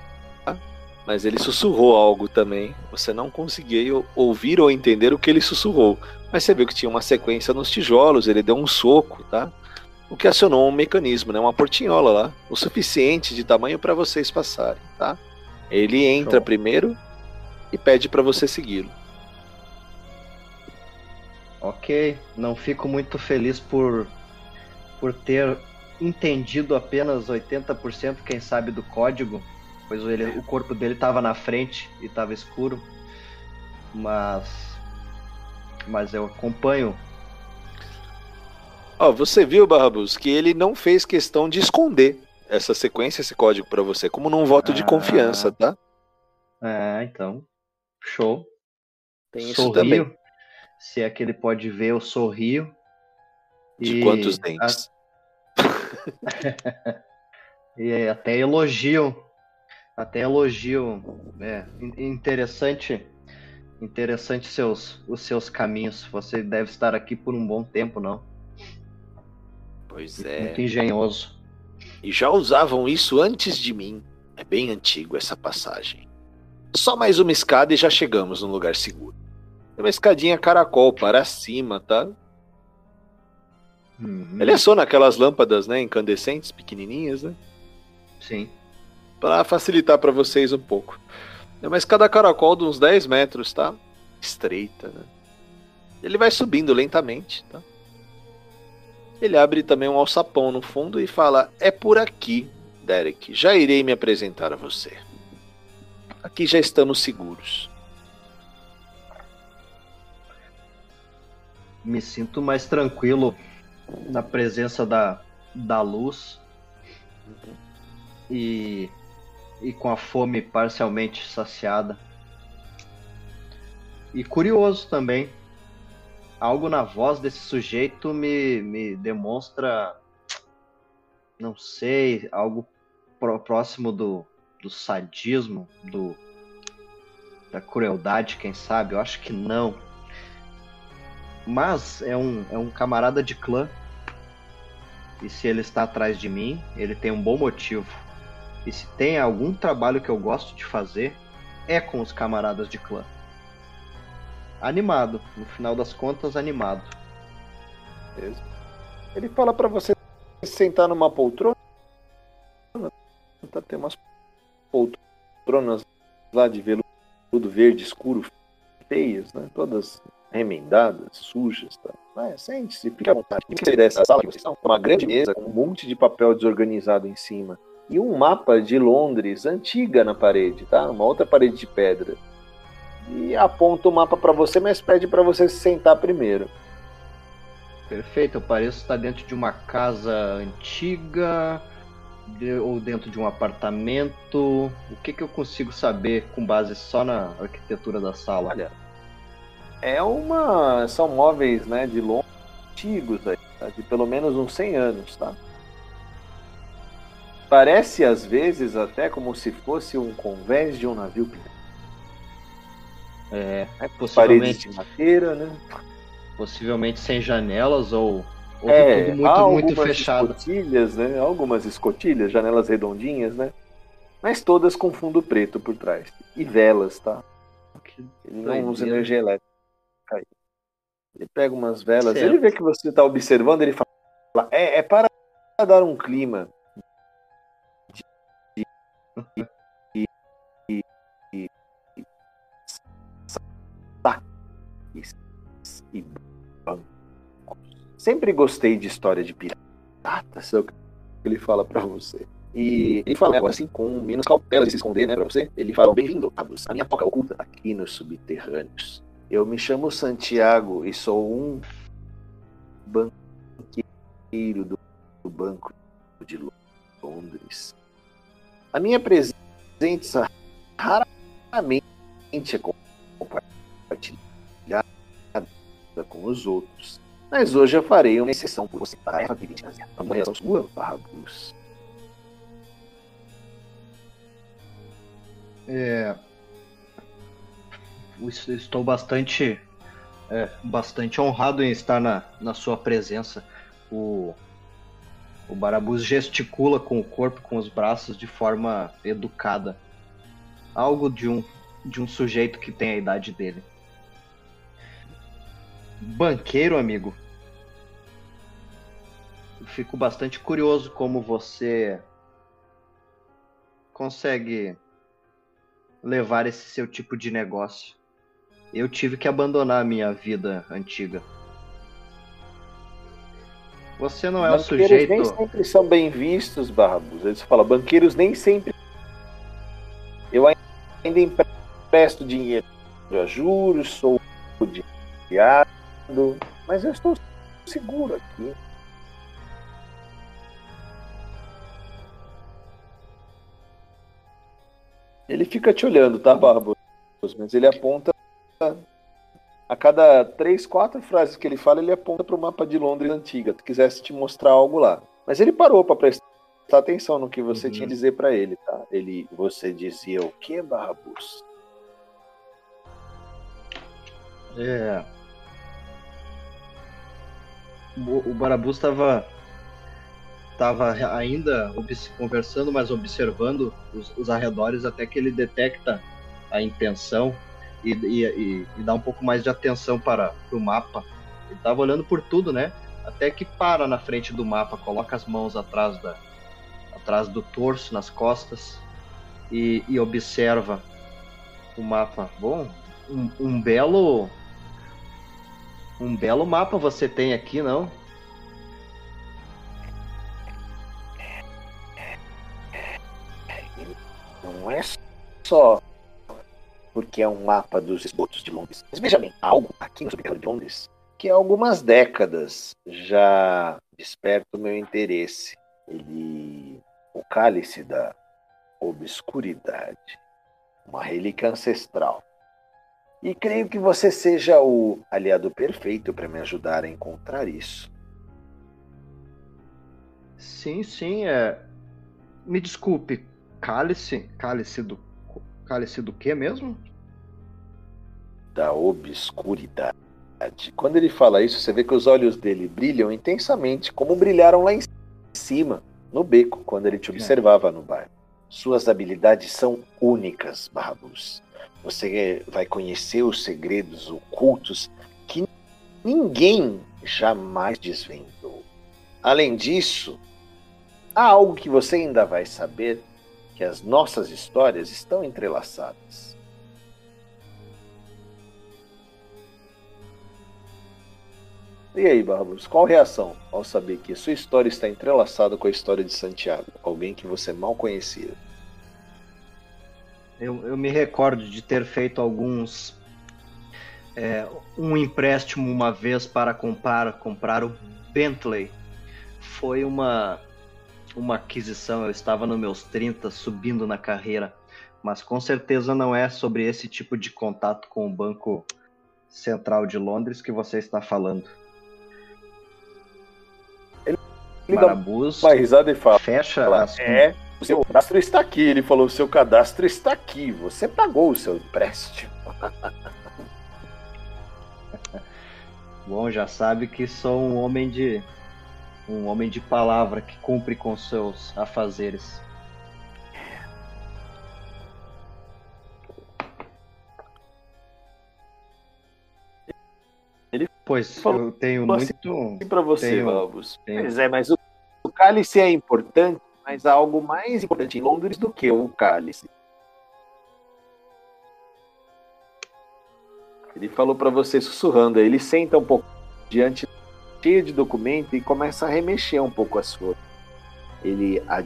[SPEAKER 2] Mas ele sussurrou algo também. Você não conseguiu ouvir ou entender o que ele sussurrou. Mas você viu que tinha uma sequência nos tijolos, ele deu um soco, tá? O que acionou um mecanismo, né? Uma portinhola lá, o suficiente de tamanho para vocês passarem, tá? Ele entra Show. primeiro e pede para você segui-lo.
[SPEAKER 3] Ok, não fico muito feliz por, por ter entendido apenas 80%, quem sabe, do código, pois ele, o corpo dele estava na frente e estava escuro. Mas, mas eu acompanho.
[SPEAKER 2] Oh, você viu, Barrabus, que ele não fez questão de esconder essa sequência, esse código para você, como num voto ah, de confiança, tá?
[SPEAKER 3] É, então. Show.
[SPEAKER 2] Tem isso também.
[SPEAKER 3] Se é que ele pode ver, eu sorrio.
[SPEAKER 2] De e quantos dentes?
[SPEAKER 3] A... (laughs) e até elogio. Até elogio. É, interessante. Interessante seus, os seus caminhos. Você deve estar aqui por um bom tempo, não?
[SPEAKER 2] Pois é.
[SPEAKER 3] Muito engenhoso.
[SPEAKER 2] E já usavam isso antes de mim. É bem antigo essa passagem. Só mais uma escada e já chegamos num lugar seguro. É uma escadinha caracol para cima, tá?
[SPEAKER 3] Uhum.
[SPEAKER 2] Ele é só naquelas lâmpadas, né, incandescentes, pequenininhas, né?
[SPEAKER 3] Sim.
[SPEAKER 2] Para facilitar para vocês um pouco. É uma escada caracol de uns 10 metros, tá? Estreita, né? Ele vai subindo lentamente, tá? Ele abre também um alçapão no fundo e fala: É por aqui, Derek. Já irei me apresentar a você. Aqui já estamos seguros.
[SPEAKER 3] Me sinto mais tranquilo na presença da, da luz e, e com a fome parcialmente saciada. E curioso também. Algo na voz desse sujeito me, me demonstra, não sei, algo pró- próximo do, do sadismo, do, da crueldade, quem sabe? Eu acho que não. Mas é um, é um camarada de clã. E se ele está atrás de mim, ele tem um bom motivo. E se tem algum trabalho que eu gosto de fazer, é com os camaradas de clã. Animado, no final das contas, animado.
[SPEAKER 2] Ele fala para você sentar numa poltrona. Tá, tem umas poltronas lá de veludo verde escuro, feias, né? Todas remendadas, sujas. Tá? Mas sente-se, fica à vontade. O que você dessa sala vocês estão? Uma grande mesa com um monte de papel desorganizado em cima. E um mapa de Londres antiga na parede, tá? Uma outra parede de pedra. E aponta o mapa para você, mas pede para você se sentar primeiro.
[SPEAKER 3] Perfeito, eu pareço estar dentro de uma casa antiga ou dentro de um apartamento. O que, que eu consigo saber com base só na arquitetura da sala?
[SPEAKER 2] Olha, é uma. São móveis né, de longo antigos, aí, tá? de pelo menos uns 100 anos, tá? Parece às vezes até como se fosse um convés de um navio pequeno.
[SPEAKER 3] É,
[SPEAKER 2] Paredes
[SPEAKER 3] possivelmente,
[SPEAKER 2] de madeira, né?
[SPEAKER 3] possivelmente sem janelas ou,
[SPEAKER 2] É,
[SPEAKER 3] tudo
[SPEAKER 2] há
[SPEAKER 3] muito, muito
[SPEAKER 2] algumas
[SPEAKER 3] fechado.
[SPEAKER 2] escotilhas, né? Algumas escotilhas, janelas redondinhas, né? Mas todas com fundo preto por trás. E velas, tá? Ele não usa energia elétrica. Ele pega umas velas,
[SPEAKER 3] Certo.
[SPEAKER 2] ele vê que você está observando, ele fala: é, é para dar um clima de, de, de, de, e. Sempre gostei de história de piratas, é o que ele fala para você. E ele fala agora assim, com menos cautela de se esconder, né, pra você. Ele fala, bem-vindo, Abus, a minha toca oculta aqui nos subterrâneos. Eu me chamo Santiago e sou um banqueiro do Banco de Londres. A minha presença raramente é compartilhada com os outros. Mas hoje eu farei uma exceção por você. Tarefa crítica. Amanhã sua, Barrabus.
[SPEAKER 3] É, eu estou bastante, é, bastante honrado em estar na, na sua presença. O, o Barabus gesticula com o corpo, com os braços de forma educada. Algo de um, de um sujeito que tem a idade dele. Banqueiro, amigo. Eu fico bastante curioso como você consegue levar esse seu tipo de negócio. Eu tive que abandonar a minha vida antiga. Você não é o
[SPEAKER 2] Banqueiros
[SPEAKER 3] sujeito.
[SPEAKER 2] nem sempre são bem vistos, Barrabus. Eles falam, banqueiros nem sempre. Eu ainda empresto dinheiro a juros, sou odiado, mas eu estou seguro aqui. Ele fica te olhando, tá, Barrabus? Mas ele aponta. A cada três, quatro frases que ele fala, ele aponta para o mapa de Londres antiga. Se quisesse te mostrar algo lá. Mas ele parou para prestar atenção no que você
[SPEAKER 3] Uhum.
[SPEAKER 2] tinha a dizer para ele, tá? Ele, você dizia o que, Barrabus?
[SPEAKER 3] É. O, Barabus estava tava ainda conversando, mas observando os, os arredores até que ele detecta a intenção e, e, e, dar um pouco mais de atenção para o mapa. Ele estava olhando por tudo, né? Até que para na frente do mapa, coloca as mãos atrás, da, atrás do torso, nas costas, e, e observa o mapa. Bom, um, um belo. Um belo mapa você tem aqui, não?
[SPEAKER 2] Não é só porque é um mapa dos esgotos de Londres. Mas veja bem, algo aqui no subterrâneo de Londres que há algumas décadas já desperta o meu interesse. Ele, o cálice da obscuridade, uma relíquia ancestral. E creio que você seja o aliado perfeito para me ajudar a encontrar isso.
[SPEAKER 3] Sim, sim, é. Me desculpe, cálice, cálice do cálice do que mesmo?
[SPEAKER 2] Da obscuridade. Quando ele fala isso, você vê que os olhos dele brilham intensamente, como brilharam lá em cima, no beco, quando ele te observava no bar. Suas habilidades são únicas, Barrabus. Você vai conhecer os segredos ocultos que ninguém jamais desvendou. Além disso, há algo que você ainda vai saber que as nossas histórias estão entrelaçadas. E aí, Bárbaros, qual reação ao saber que sua história está entrelaçada com a história de Santiago, alguém que você mal conhecia?
[SPEAKER 3] Eu, eu me recordo de ter feito alguns. É, um empréstimo uma vez para comprar, comprar o Bentley. Foi uma, uma aquisição, eu estava nos meus 30, subindo na carreira, mas com certeza não é sobre esse tipo de contato com o Banco Central de Londres que você está falando.
[SPEAKER 2] Ele Marabus dá uma risada e fala:
[SPEAKER 3] Fecha
[SPEAKER 2] as... É, o seu cadastro está aqui. Ele falou: seu cadastro está aqui. Você pagou o seu empréstimo. (laughs)
[SPEAKER 3] Bom, já sabe que sou um homem de um homem de palavra que cumpre com seus afazeres.
[SPEAKER 2] Ele
[SPEAKER 3] pois eu tenho assim
[SPEAKER 2] muito para você, tenho, Albus. Tenho... Pois é, mas o, o cálice é importante, mas há algo mais importante em Londres do que o cálice. Ele falou para você sussurrando, ele senta um pouco diante cheio de documento e começa a remexer um pouco as folhas. Ele a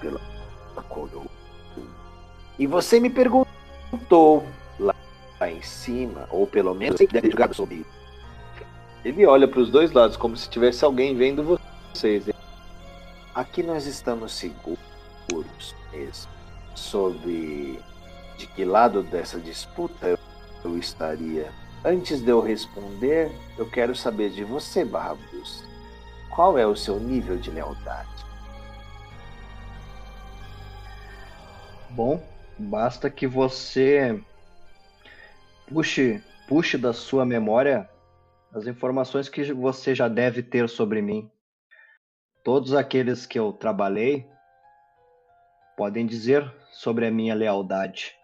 [SPEAKER 2] pela coroa. E você me perguntou lá em cima, ou pelo menos deve ter jogado sobre ele olha para os dois lados como se tivesse alguém vendo vocês. Aqui nós estamos seguros mesmo sobre de que lado dessa disputa eu estaria. Antes de eu responder, eu quero saber de você, Barrabus. Qual é o seu nível de lealdade?
[SPEAKER 3] Bom, basta que você puxe, puxe da sua memória as informações que você já deve ter sobre mim. Todos aqueles que eu trabalhei podem dizer sobre a minha lealdade.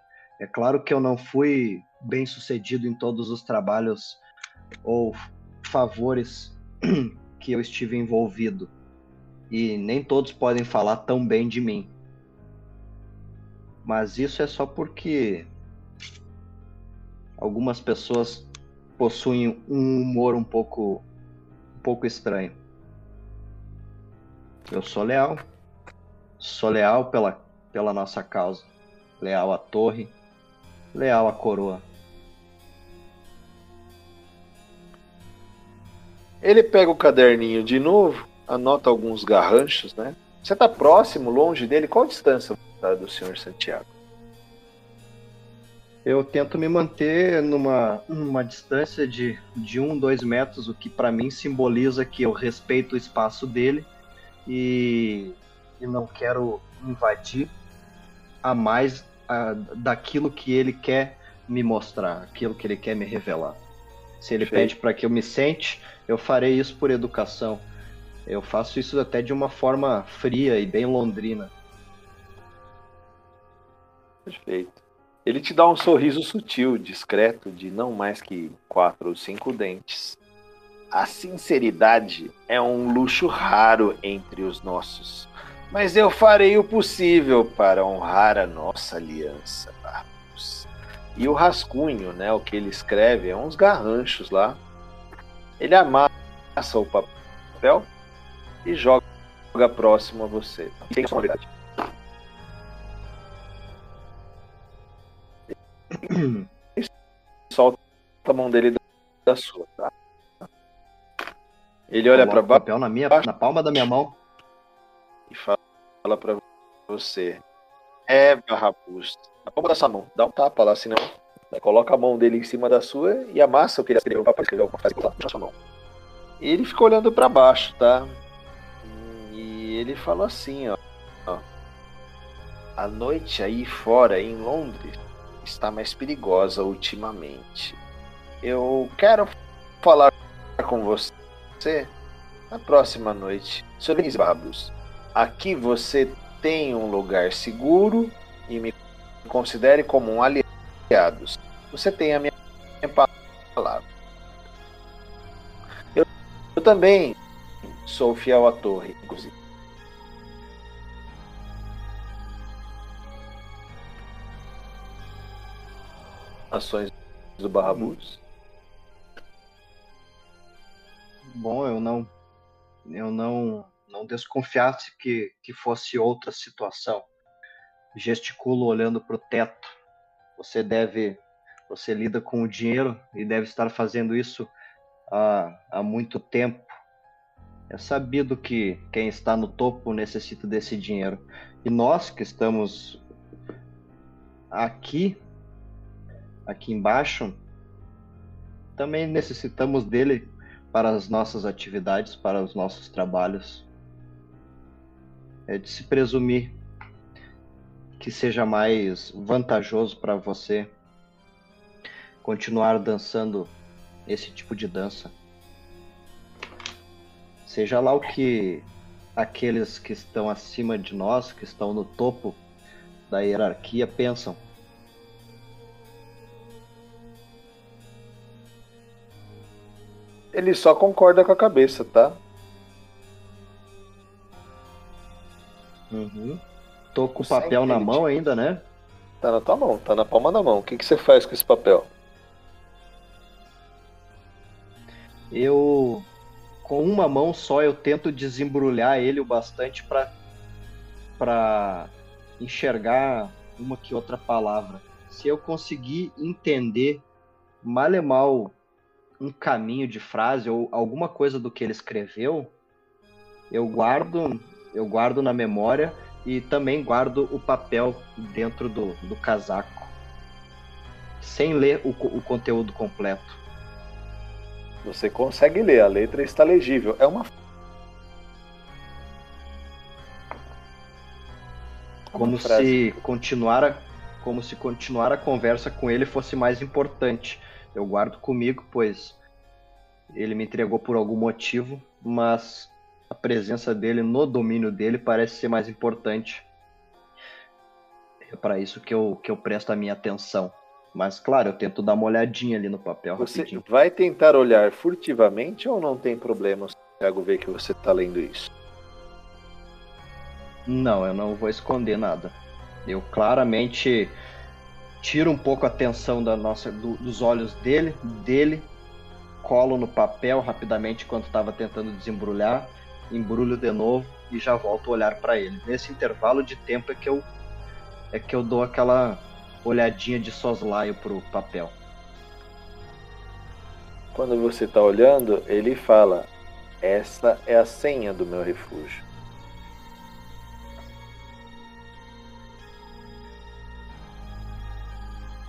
[SPEAKER 3] É claro que eu não fui bem sucedido em todos os trabalhos ou favores (clears throat) que eu estive envolvido. E nem todos podem falar tão bem de mim. Mas isso é só porque algumas pessoas possuem um humor um pouco um pouco estranho. Eu sou leal. Sou leal pela pela nossa causa. Leal à torre, leal à coroa.
[SPEAKER 2] Ele pega o caderninho de novo, anota alguns garranchos, né? Você está próximo, longe dele? Qual a distância do senhor Santiago?
[SPEAKER 3] Eu tento me manter numa, numa distância de, de um, dois metros, o que para mim simboliza que eu respeito o espaço dele e, e não quero invadir a mais a, daquilo que ele quer me mostrar, aquilo que ele quer me revelar. Se ele pede para que eu me sente, eu farei isso por educação. Eu faço isso até de uma forma fria e bem londrina.
[SPEAKER 2] Perfeito. Ele te dá um sorriso sutil, discreto, de não mais que quatro ou cinco dentes. A sinceridade é um luxo raro entre os nossos, mas eu farei o possível para honrar a nossa aliança, Barbos. E o rascunho, né, o que ele escreve, é uns garranchos lá. Ele amassa o papel e joga próximo a você. Tem sonoridade. Solta a mão dele da sua, tá? Ele olha para baixo.
[SPEAKER 3] papel na minha, na palma da minha mão
[SPEAKER 2] e fala para você: "É, meu raposo, na palma dessa mão, dá um tapa lá, senão coloca a mão dele em cima da sua e amassa o que ele escreveu para escrever alguma coisa lá na sua mão." E ele fica olhando para baixo, tá? E ele falou assim, ó, ó: "A noite aí fora em Londres está mais perigosa ultimamente. Eu quero falar com você na próxima noite sobre Babos. Aqui você tem um lugar seguro e me considere como um aliado. Você tem a minha palavra. Eu, eu também sou fiel à torre, inclusive. Ações do Barrabus?
[SPEAKER 3] Bom, eu não eu não não desconfiasse que, que fosse outra situação. Gesticulo olhando para o teto. Você deve você lida com o dinheiro e deve estar fazendo isso há, há muito tempo. É sabido que quem está no topo necessita desse dinheiro. E nós que estamos aqui aqui embaixo, também necessitamos dele para as nossas atividades, para os nossos trabalhos. É de se presumir que seja mais vantajoso para você continuar dançando esse tipo de dança. Seja lá o que aqueles que estão acima de nós, que estão no topo da hierarquia, pensam.
[SPEAKER 2] Ele só concorda com a cabeça, tá?
[SPEAKER 3] Uhum. Tô com o papel na mão ainda, né?
[SPEAKER 2] Tá na tua mão, tá na palma da mão. O que, que você faz com esse papel?
[SPEAKER 3] Eu, com uma mão só, eu tento desembrulhar ele o bastante para para enxergar uma que outra palavra. Se eu conseguir entender mal e mal um caminho de frase ou alguma coisa do que ele escreveu, eu guardo, eu guardo na memória e também guardo o papel dentro do, do casaco, sem ler o, o conteúdo completo.
[SPEAKER 2] Você consegue ler, a letra está legível. É uma
[SPEAKER 3] como se continuar a, como se continuar a conversa com ele fosse mais importante eu guardo comigo, pois ele me entregou por algum motivo, mas a presença dele no domínio dele parece ser mais importante. É para isso que eu, que eu presto a minha atenção. Mas, claro, eu tento dar uma olhadinha ali no papel
[SPEAKER 2] você
[SPEAKER 3] rapidinho.
[SPEAKER 2] vai tentar olhar furtivamente ou não tem problema se o Thiago ver que você está lendo isso?
[SPEAKER 3] Não, eu não vou esconder nada. Eu claramente tiro um pouco a atenção da nossa, do, dos olhos dele, dele, colo no papel rapidamente enquanto estava tentando desembrulhar, embrulho de novo e já volto a olhar para ele. Nesse intervalo de tempo é que eu é que eu dou aquela olhadinha de soslaio pro papel.
[SPEAKER 2] Quando você está olhando, ele fala: "Essa é a senha do meu refúgio".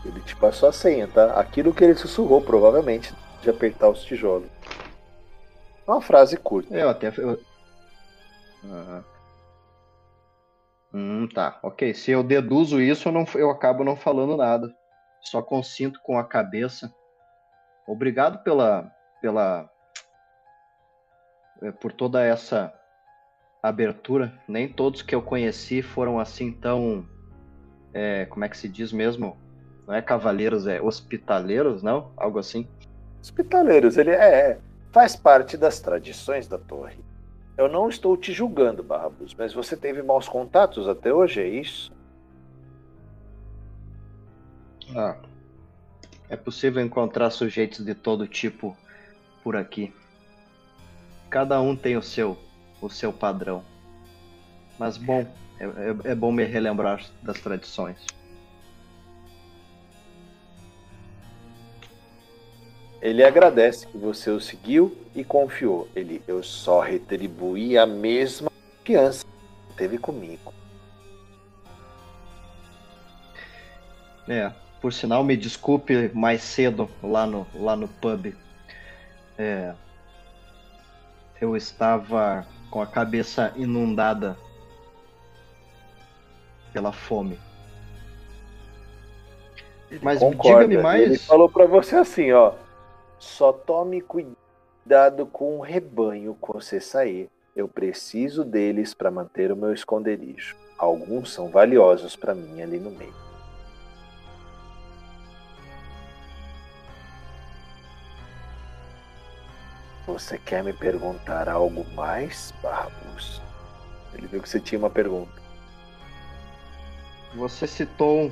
[SPEAKER 2] Ele te passou a senha, tá? Aquilo que ele sussurrou, provavelmente, de apertar os tijolos. Uma frase curta.
[SPEAKER 3] Eu até. Eu... Uhum. Hum, tá. Ok. Se eu deduzo isso, eu, não, eu acabo não falando nada. Só consinto com a cabeça. Obrigado pela. pela é, por toda essa abertura. Nem todos que eu conheci foram assim tão é, como é que se diz mesmo? Não é cavaleiros, é hospitaleiros, não? Algo assim.
[SPEAKER 2] Hospitaleiros, ele é, é faz parte das tradições da torre. Eu não estou te julgando, Barbos, mas você teve maus contatos até hoje, é isso?
[SPEAKER 3] Ah, é possível encontrar sujeitos de todo tipo por aqui. Cada um tem o seu, o seu padrão. Mas bom, é, é, é bom me relembrar das tradições.
[SPEAKER 2] Ele agradece que você o seguiu e confiou. Ele, eu só retribuí a mesma confiança que teve comigo.
[SPEAKER 3] É, por sinal, me desculpe mais cedo lá no, lá no pub. É, eu estava com a cabeça inundada pela fome. Mas diga-me mais.
[SPEAKER 2] Ele falou para você assim, ó. Só tome cuidado com o rebanho quando você sair. Eu preciso deles para manter o meu esconderijo. Alguns são valiosos para mim ali no meio. Você quer me perguntar algo mais, Barbus? Ele viu que você tinha uma pergunta.
[SPEAKER 3] Você citou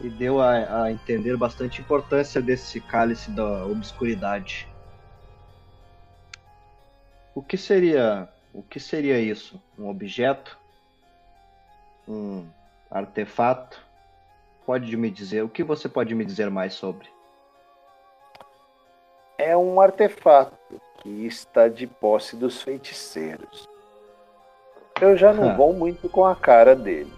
[SPEAKER 3] e deu a, a entender bastante importância desse cálice da obscuridade. O que seria, o que seria isso? Um objeto? Um artefato? Pode me dizer, o que você pode me dizer mais sobre?
[SPEAKER 2] É um artefato que está de posse dos feiticeiros. Eu já não ah. (laughs) vou muito com a cara dele.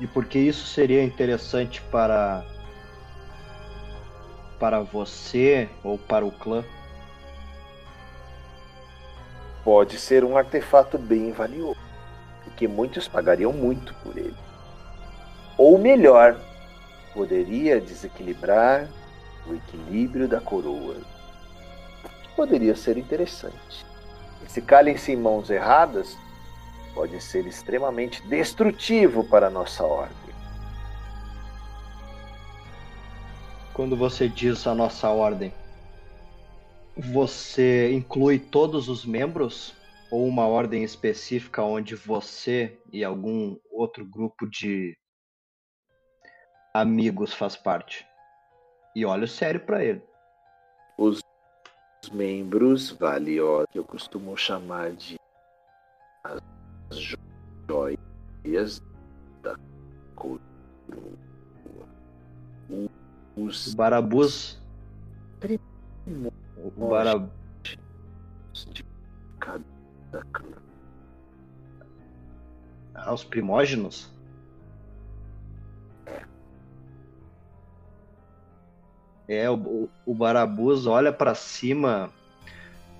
[SPEAKER 3] E por que isso seria interessante para para você ou para o clã?
[SPEAKER 2] Pode ser um artefato bem valioso, e que muitos pagariam muito por ele. Ou melhor, poderia desequilibrar o equilíbrio da coroa. Poderia ser interessante. Esse cálice em mãos erradas pode ser extremamente destrutivo para a nossa ordem.
[SPEAKER 3] Quando você diz a nossa ordem, você inclui todos os membros ou uma ordem específica onde você e algum outro grupo de amigos faz parte? E olha sério para ele.
[SPEAKER 2] Os membros valiosos, que eu costumo chamar de joias da coroa.
[SPEAKER 3] Os barabus. O barabus. De cada clã. Ah, os primógenos? É, o, o Barabus olha para cima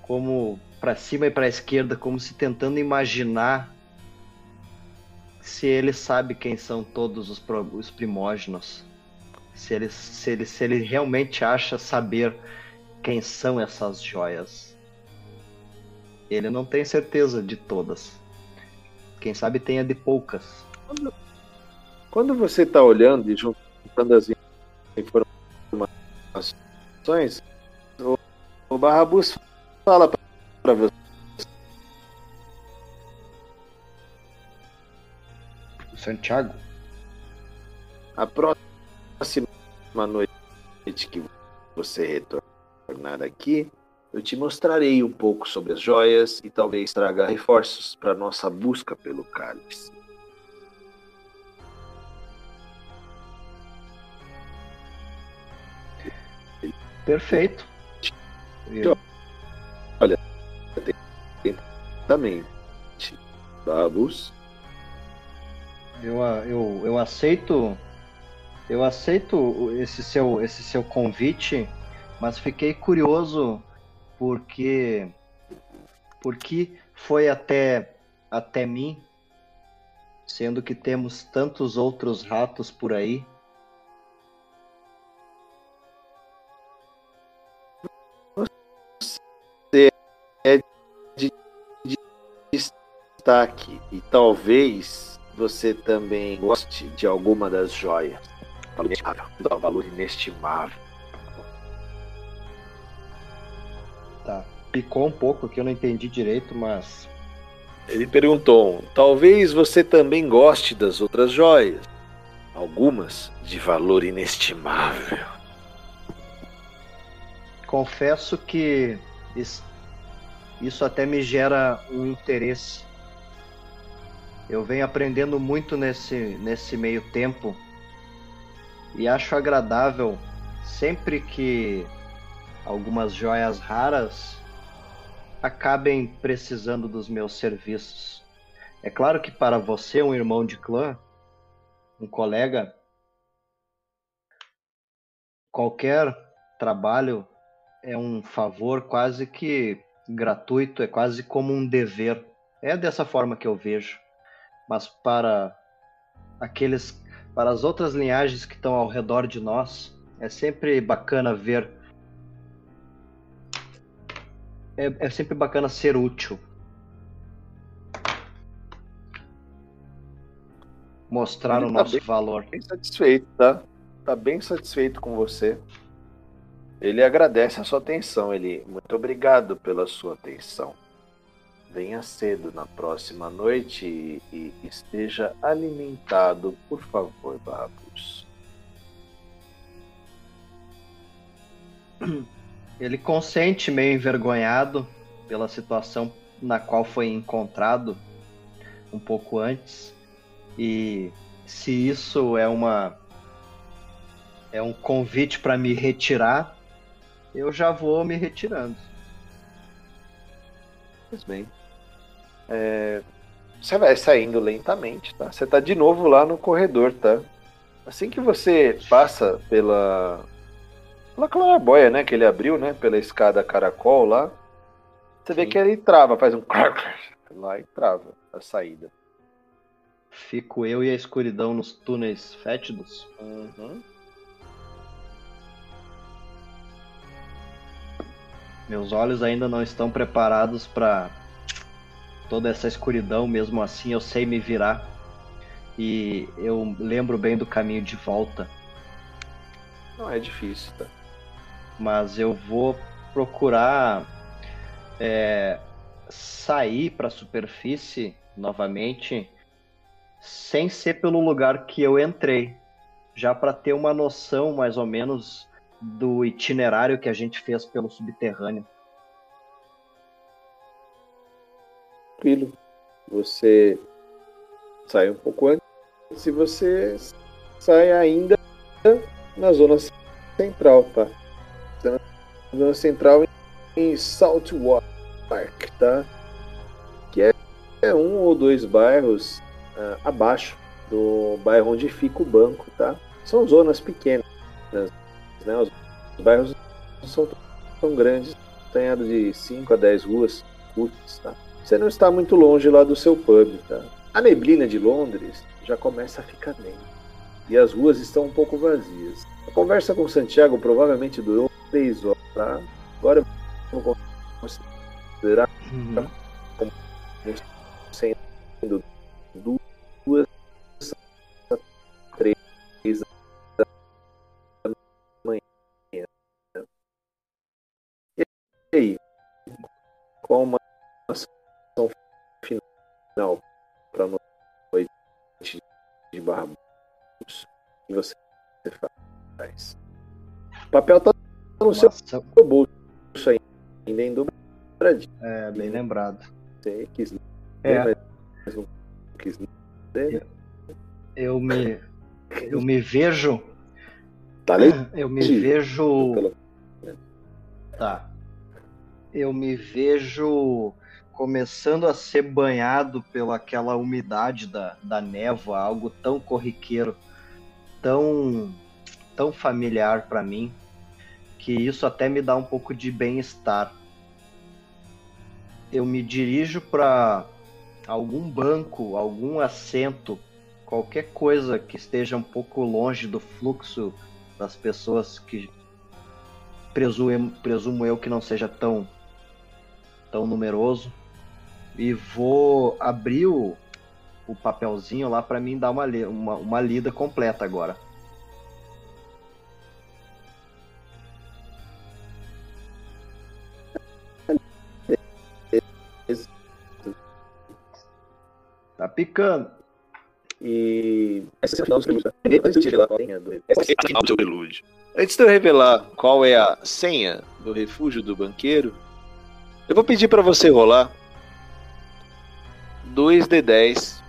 [SPEAKER 3] como para cima e para esquerda como se tentando imaginar se ele sabe quem são todos os, os primógenos. Se ele, se, ele, se ele realmente acha saber quem são essas joias. Ele não tem certeza de todas. Quem sabe tenha de poucas.
[SPEAKER 2] Quando, quando você está olhando e juntando as informações, o, o Barrabus fala para você
[SPEAKER 3] Santiago.
[SPEAKER 2] A próxima noite que você retornar aqui, eu te mostrarei um pouco sobre as joias e talvez traga reforços para nossa busca pelo cálice.
[SPEAKER 3] Perfeito.
[SPEAKER 2] Olha, atentamente, Babus
[SPEAKER 3] eu, eu, eu aceito eu aceito esse seu esse seu convite, mas fiquei curioso porque porque foi até até mim, sendo que temos tantos outros ratos por aí.
[SPEAKER 2] Você é de, de está aqui. E talvez você também goste de alguma das joias. Valor valor inestimável.
[SPEAKER 3] Tá. Picou um pouco que eu não entendi direito, mas.
[SPEAKER 2] Ele perguntou: talvez você também goste das outras joias. Algumas de valor inestimável.
[SPEAKER 3] Confesso que isso até me gera um interesse. Eu venho aprendendo muito nesse, nesse meio tempo e acho agradável sempre que algumas joias raras acabem precisando dos meus serviços. É claro que para você, um irmão de clã, um colega, qualquer trabalho é um favor quase que gratuito, é quase como um dever. É dessa forma que eu vejo. Mas para aqueles, para as outras linhagens que estão ao redor de nós, é sempre bacana ver. É, é sempre bacana ser útil. Mostrar Ele o tá nosso
[SPEAKER 2] bem,
[SPEAKER 3] valor.
[SPEAKER 2] Bem satisfeito, tá? Tá bem satisfeito com você. Ele agradece a sua atenção. Ele, muito obrigado pela sua atenção. Venha cedo na próxima noite e, e esteja alimentado, por favor, Babus. (clears throat)
[SPEAKER 3] Ele consente, meio envergonhado pela situação na qual foi encontrado um pouco antes. E se isso é uma é um convite para me retirar, eu já vou me retirando.
[SPEAKER 2] Pois bem. É, você vai saindo lentamente, tá? Você tá de novo lá no corredor, tá? Assim que você passa pela pela clarabóia, né, que ele abriu, né, pela escada caracol lá, você Sim. vê que ele trava, faz um lá e trava a saída.
[SPEAKER 3] Fico eu e a escuridão nos túneis fétidos.
[SPEAKER 2] Uhum.
[SPEAKER 3] Meus olhos ainda não estão preparados para toda essa escuridão, mesmo assim eu sei me virar. E eu lembro bem do caminho de volta.
[SPEAKER 2] Não é difícil, tá?
[SPEAKER 3] Mas eu vou procurar é, sair para a superfície novamente sem ser pelo lugar que eu entrei, já para ter uma noção mais ou menos do itinerário que a gente fez pelo subterrâneo.
[SPEAKER 2] Tranquilo. Você sai um pouco antes e você sai ainda na zona central, tá? Na zona central em Saltwater Park, tá? Que é, é um ou dois bairros uh, abaixo do bairro onde fica o banco, tá? São zonas pequenas, né? Os bairros não são tão grandes, tem de 5 a 10 ruas curtas, tá? Você não está muito longe lá do seu pub, tá? A neblina de Londres já começa a ficar negra e as ruas estão um pouco vazias. A conversa com Santiago provavelmente durou 3 horas, tá? Agora eu vou considerar uhum. como sendo duas a três E aí? Qual uma final para noite de Barbudos? O que você faz? O papel tá no seu bolso ainda em dobradinho.
[SPEAKER 3] É, bem lembrado.
[SPEAKER 2] Você quis ler,
[SPEAKER 3] é. mas não quis ler. Eu, me eu me vejo
[SPEAKER 2] Tá (coughs)
[SPEAKER 3] Eu me vejo. Tá eu me vejo começando a ser banhado pela aquela umidade da, da névoa, algo tão corriqueiro, tão tão familiar para mim, que isso até me dá um pouco de bem-estar. Eu me dirijo para algum banco, algum assento, qualquer coisa que esteja um pouco longe do fluxo das pessoas que presumo, presumo eu que não seja tão tão numeroso. E vou abrir o, o papelzinho lá para mim dar uma, uma, uma lida completa agora. Tá picando.
[SPEAKER 2] E essa é a final do Antes de revelar qual é do Antes de eu revelar qual é a senha do refúgio do banqueiro, eu vou pedir para você rolar 2d10.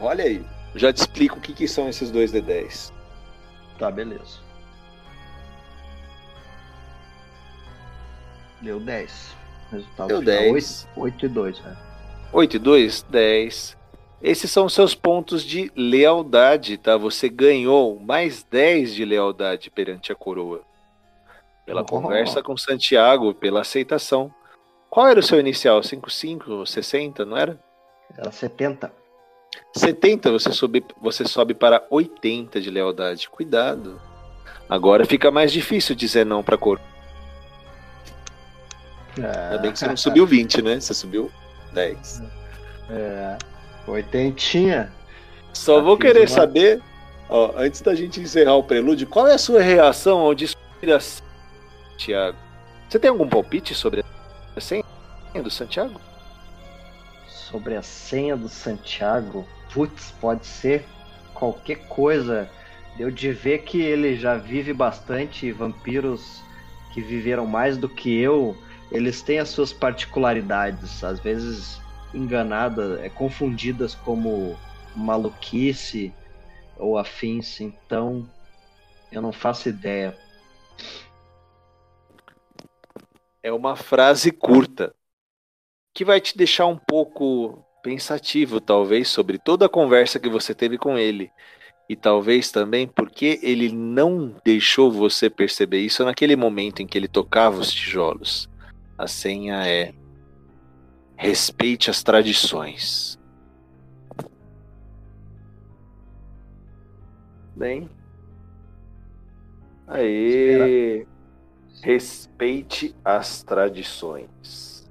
[SPEAKER 2] Olha aí, já te explico o que, que são esses 2d10.
[SPEAKER 3] Tá, beleza. Deu 10.
[SPEAKER 2] Resultado Deu 10.
[SPEAKER 3] 8, 8 e 2, né?
[SPEAKER 2] 8 e 2, 10. Esses são os seus pontos de lealdade, tá? Você ganhou mais 10 de lealdade perante a coroa. Pela oh. conversa com Santiago, pela aceitação. Qual era o seu inicial? 55, 60, não era?
[SPEAKER 3] Era 70.
[SPEAKER 2] 70, você sobe, você sobe para 80 de lealdade. Cuidado. Agora fica mais difícil dizer não pra cor. É. Ainda bem que você não subiu 20, né? Você subiu 10.
[SPEAKER 3] É. Oitentinha.
[SPEAKER 2] Só vou querer uma... saber, ó, antes da gente encerrar o prelúdio, qual é a sua reação ao discurso Tiago? Você tem algum palpite sobre a senha do Santiago?
[SPEAKER 3] Sobre a senha do Santiago? Putz, pode ser qualquer coisa. Deu de ver que ele já vive bastante vampiros que viveram mais do que eu eles têm as suas particularidades, às vezes enganadas, é, confundidas como maluquice ou afins, então eu não faço ideia.
[SPEAKER 2] É uma frase curta que vai te deixar um pouco pensativo, talvez, sobre toda a conversa que você teve com ele. E talvez também porque ele não deixou você perceber isso naquele momento em que ele tocava os tijolos. A senha é respeite as tradições. Bem. Aí. Respeite as tradições.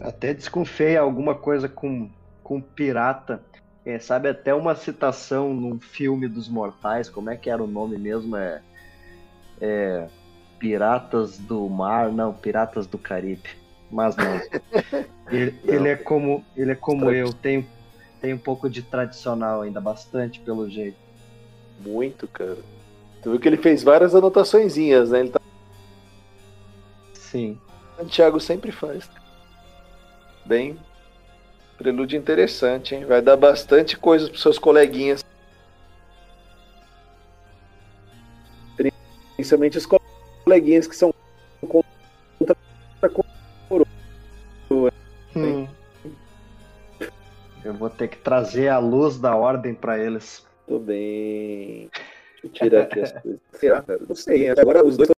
[SPEAKER 3] Até desconfiei alguma coisa com, com pirata. É, sabe, até uma citação num filme dos mortais, como é que era o nome mesmo? É. é Piratas do Mar, não, Piratas do Caribe. Mas não. (laughs) Ele, não. ele é como, ele é como eu, tem, tem um pouco de tradicional ainda, bastante pelo jeito.
[SPEAKER 2] Muito, cara. Tu viu que ele fez várias anotaçõezinhas, né? Ele tá...
[SPEAKER 3] Sim.
[SPEAKER 2] Santiago sempre faz. Bem, prelúdio interessante, hein? Vai dar bastante coisa pros seus coleguinhas. Principalmente os coleguinhas que são contra a coroa.
[SPEAKER 3] Hum. Eu vou ter que trazer a luz da ordem para eles.
[SPEAKER 2] Tudo bem. Deixa eu tirar aqui as (laughs) coisas. Será? Não sei. Agora os dois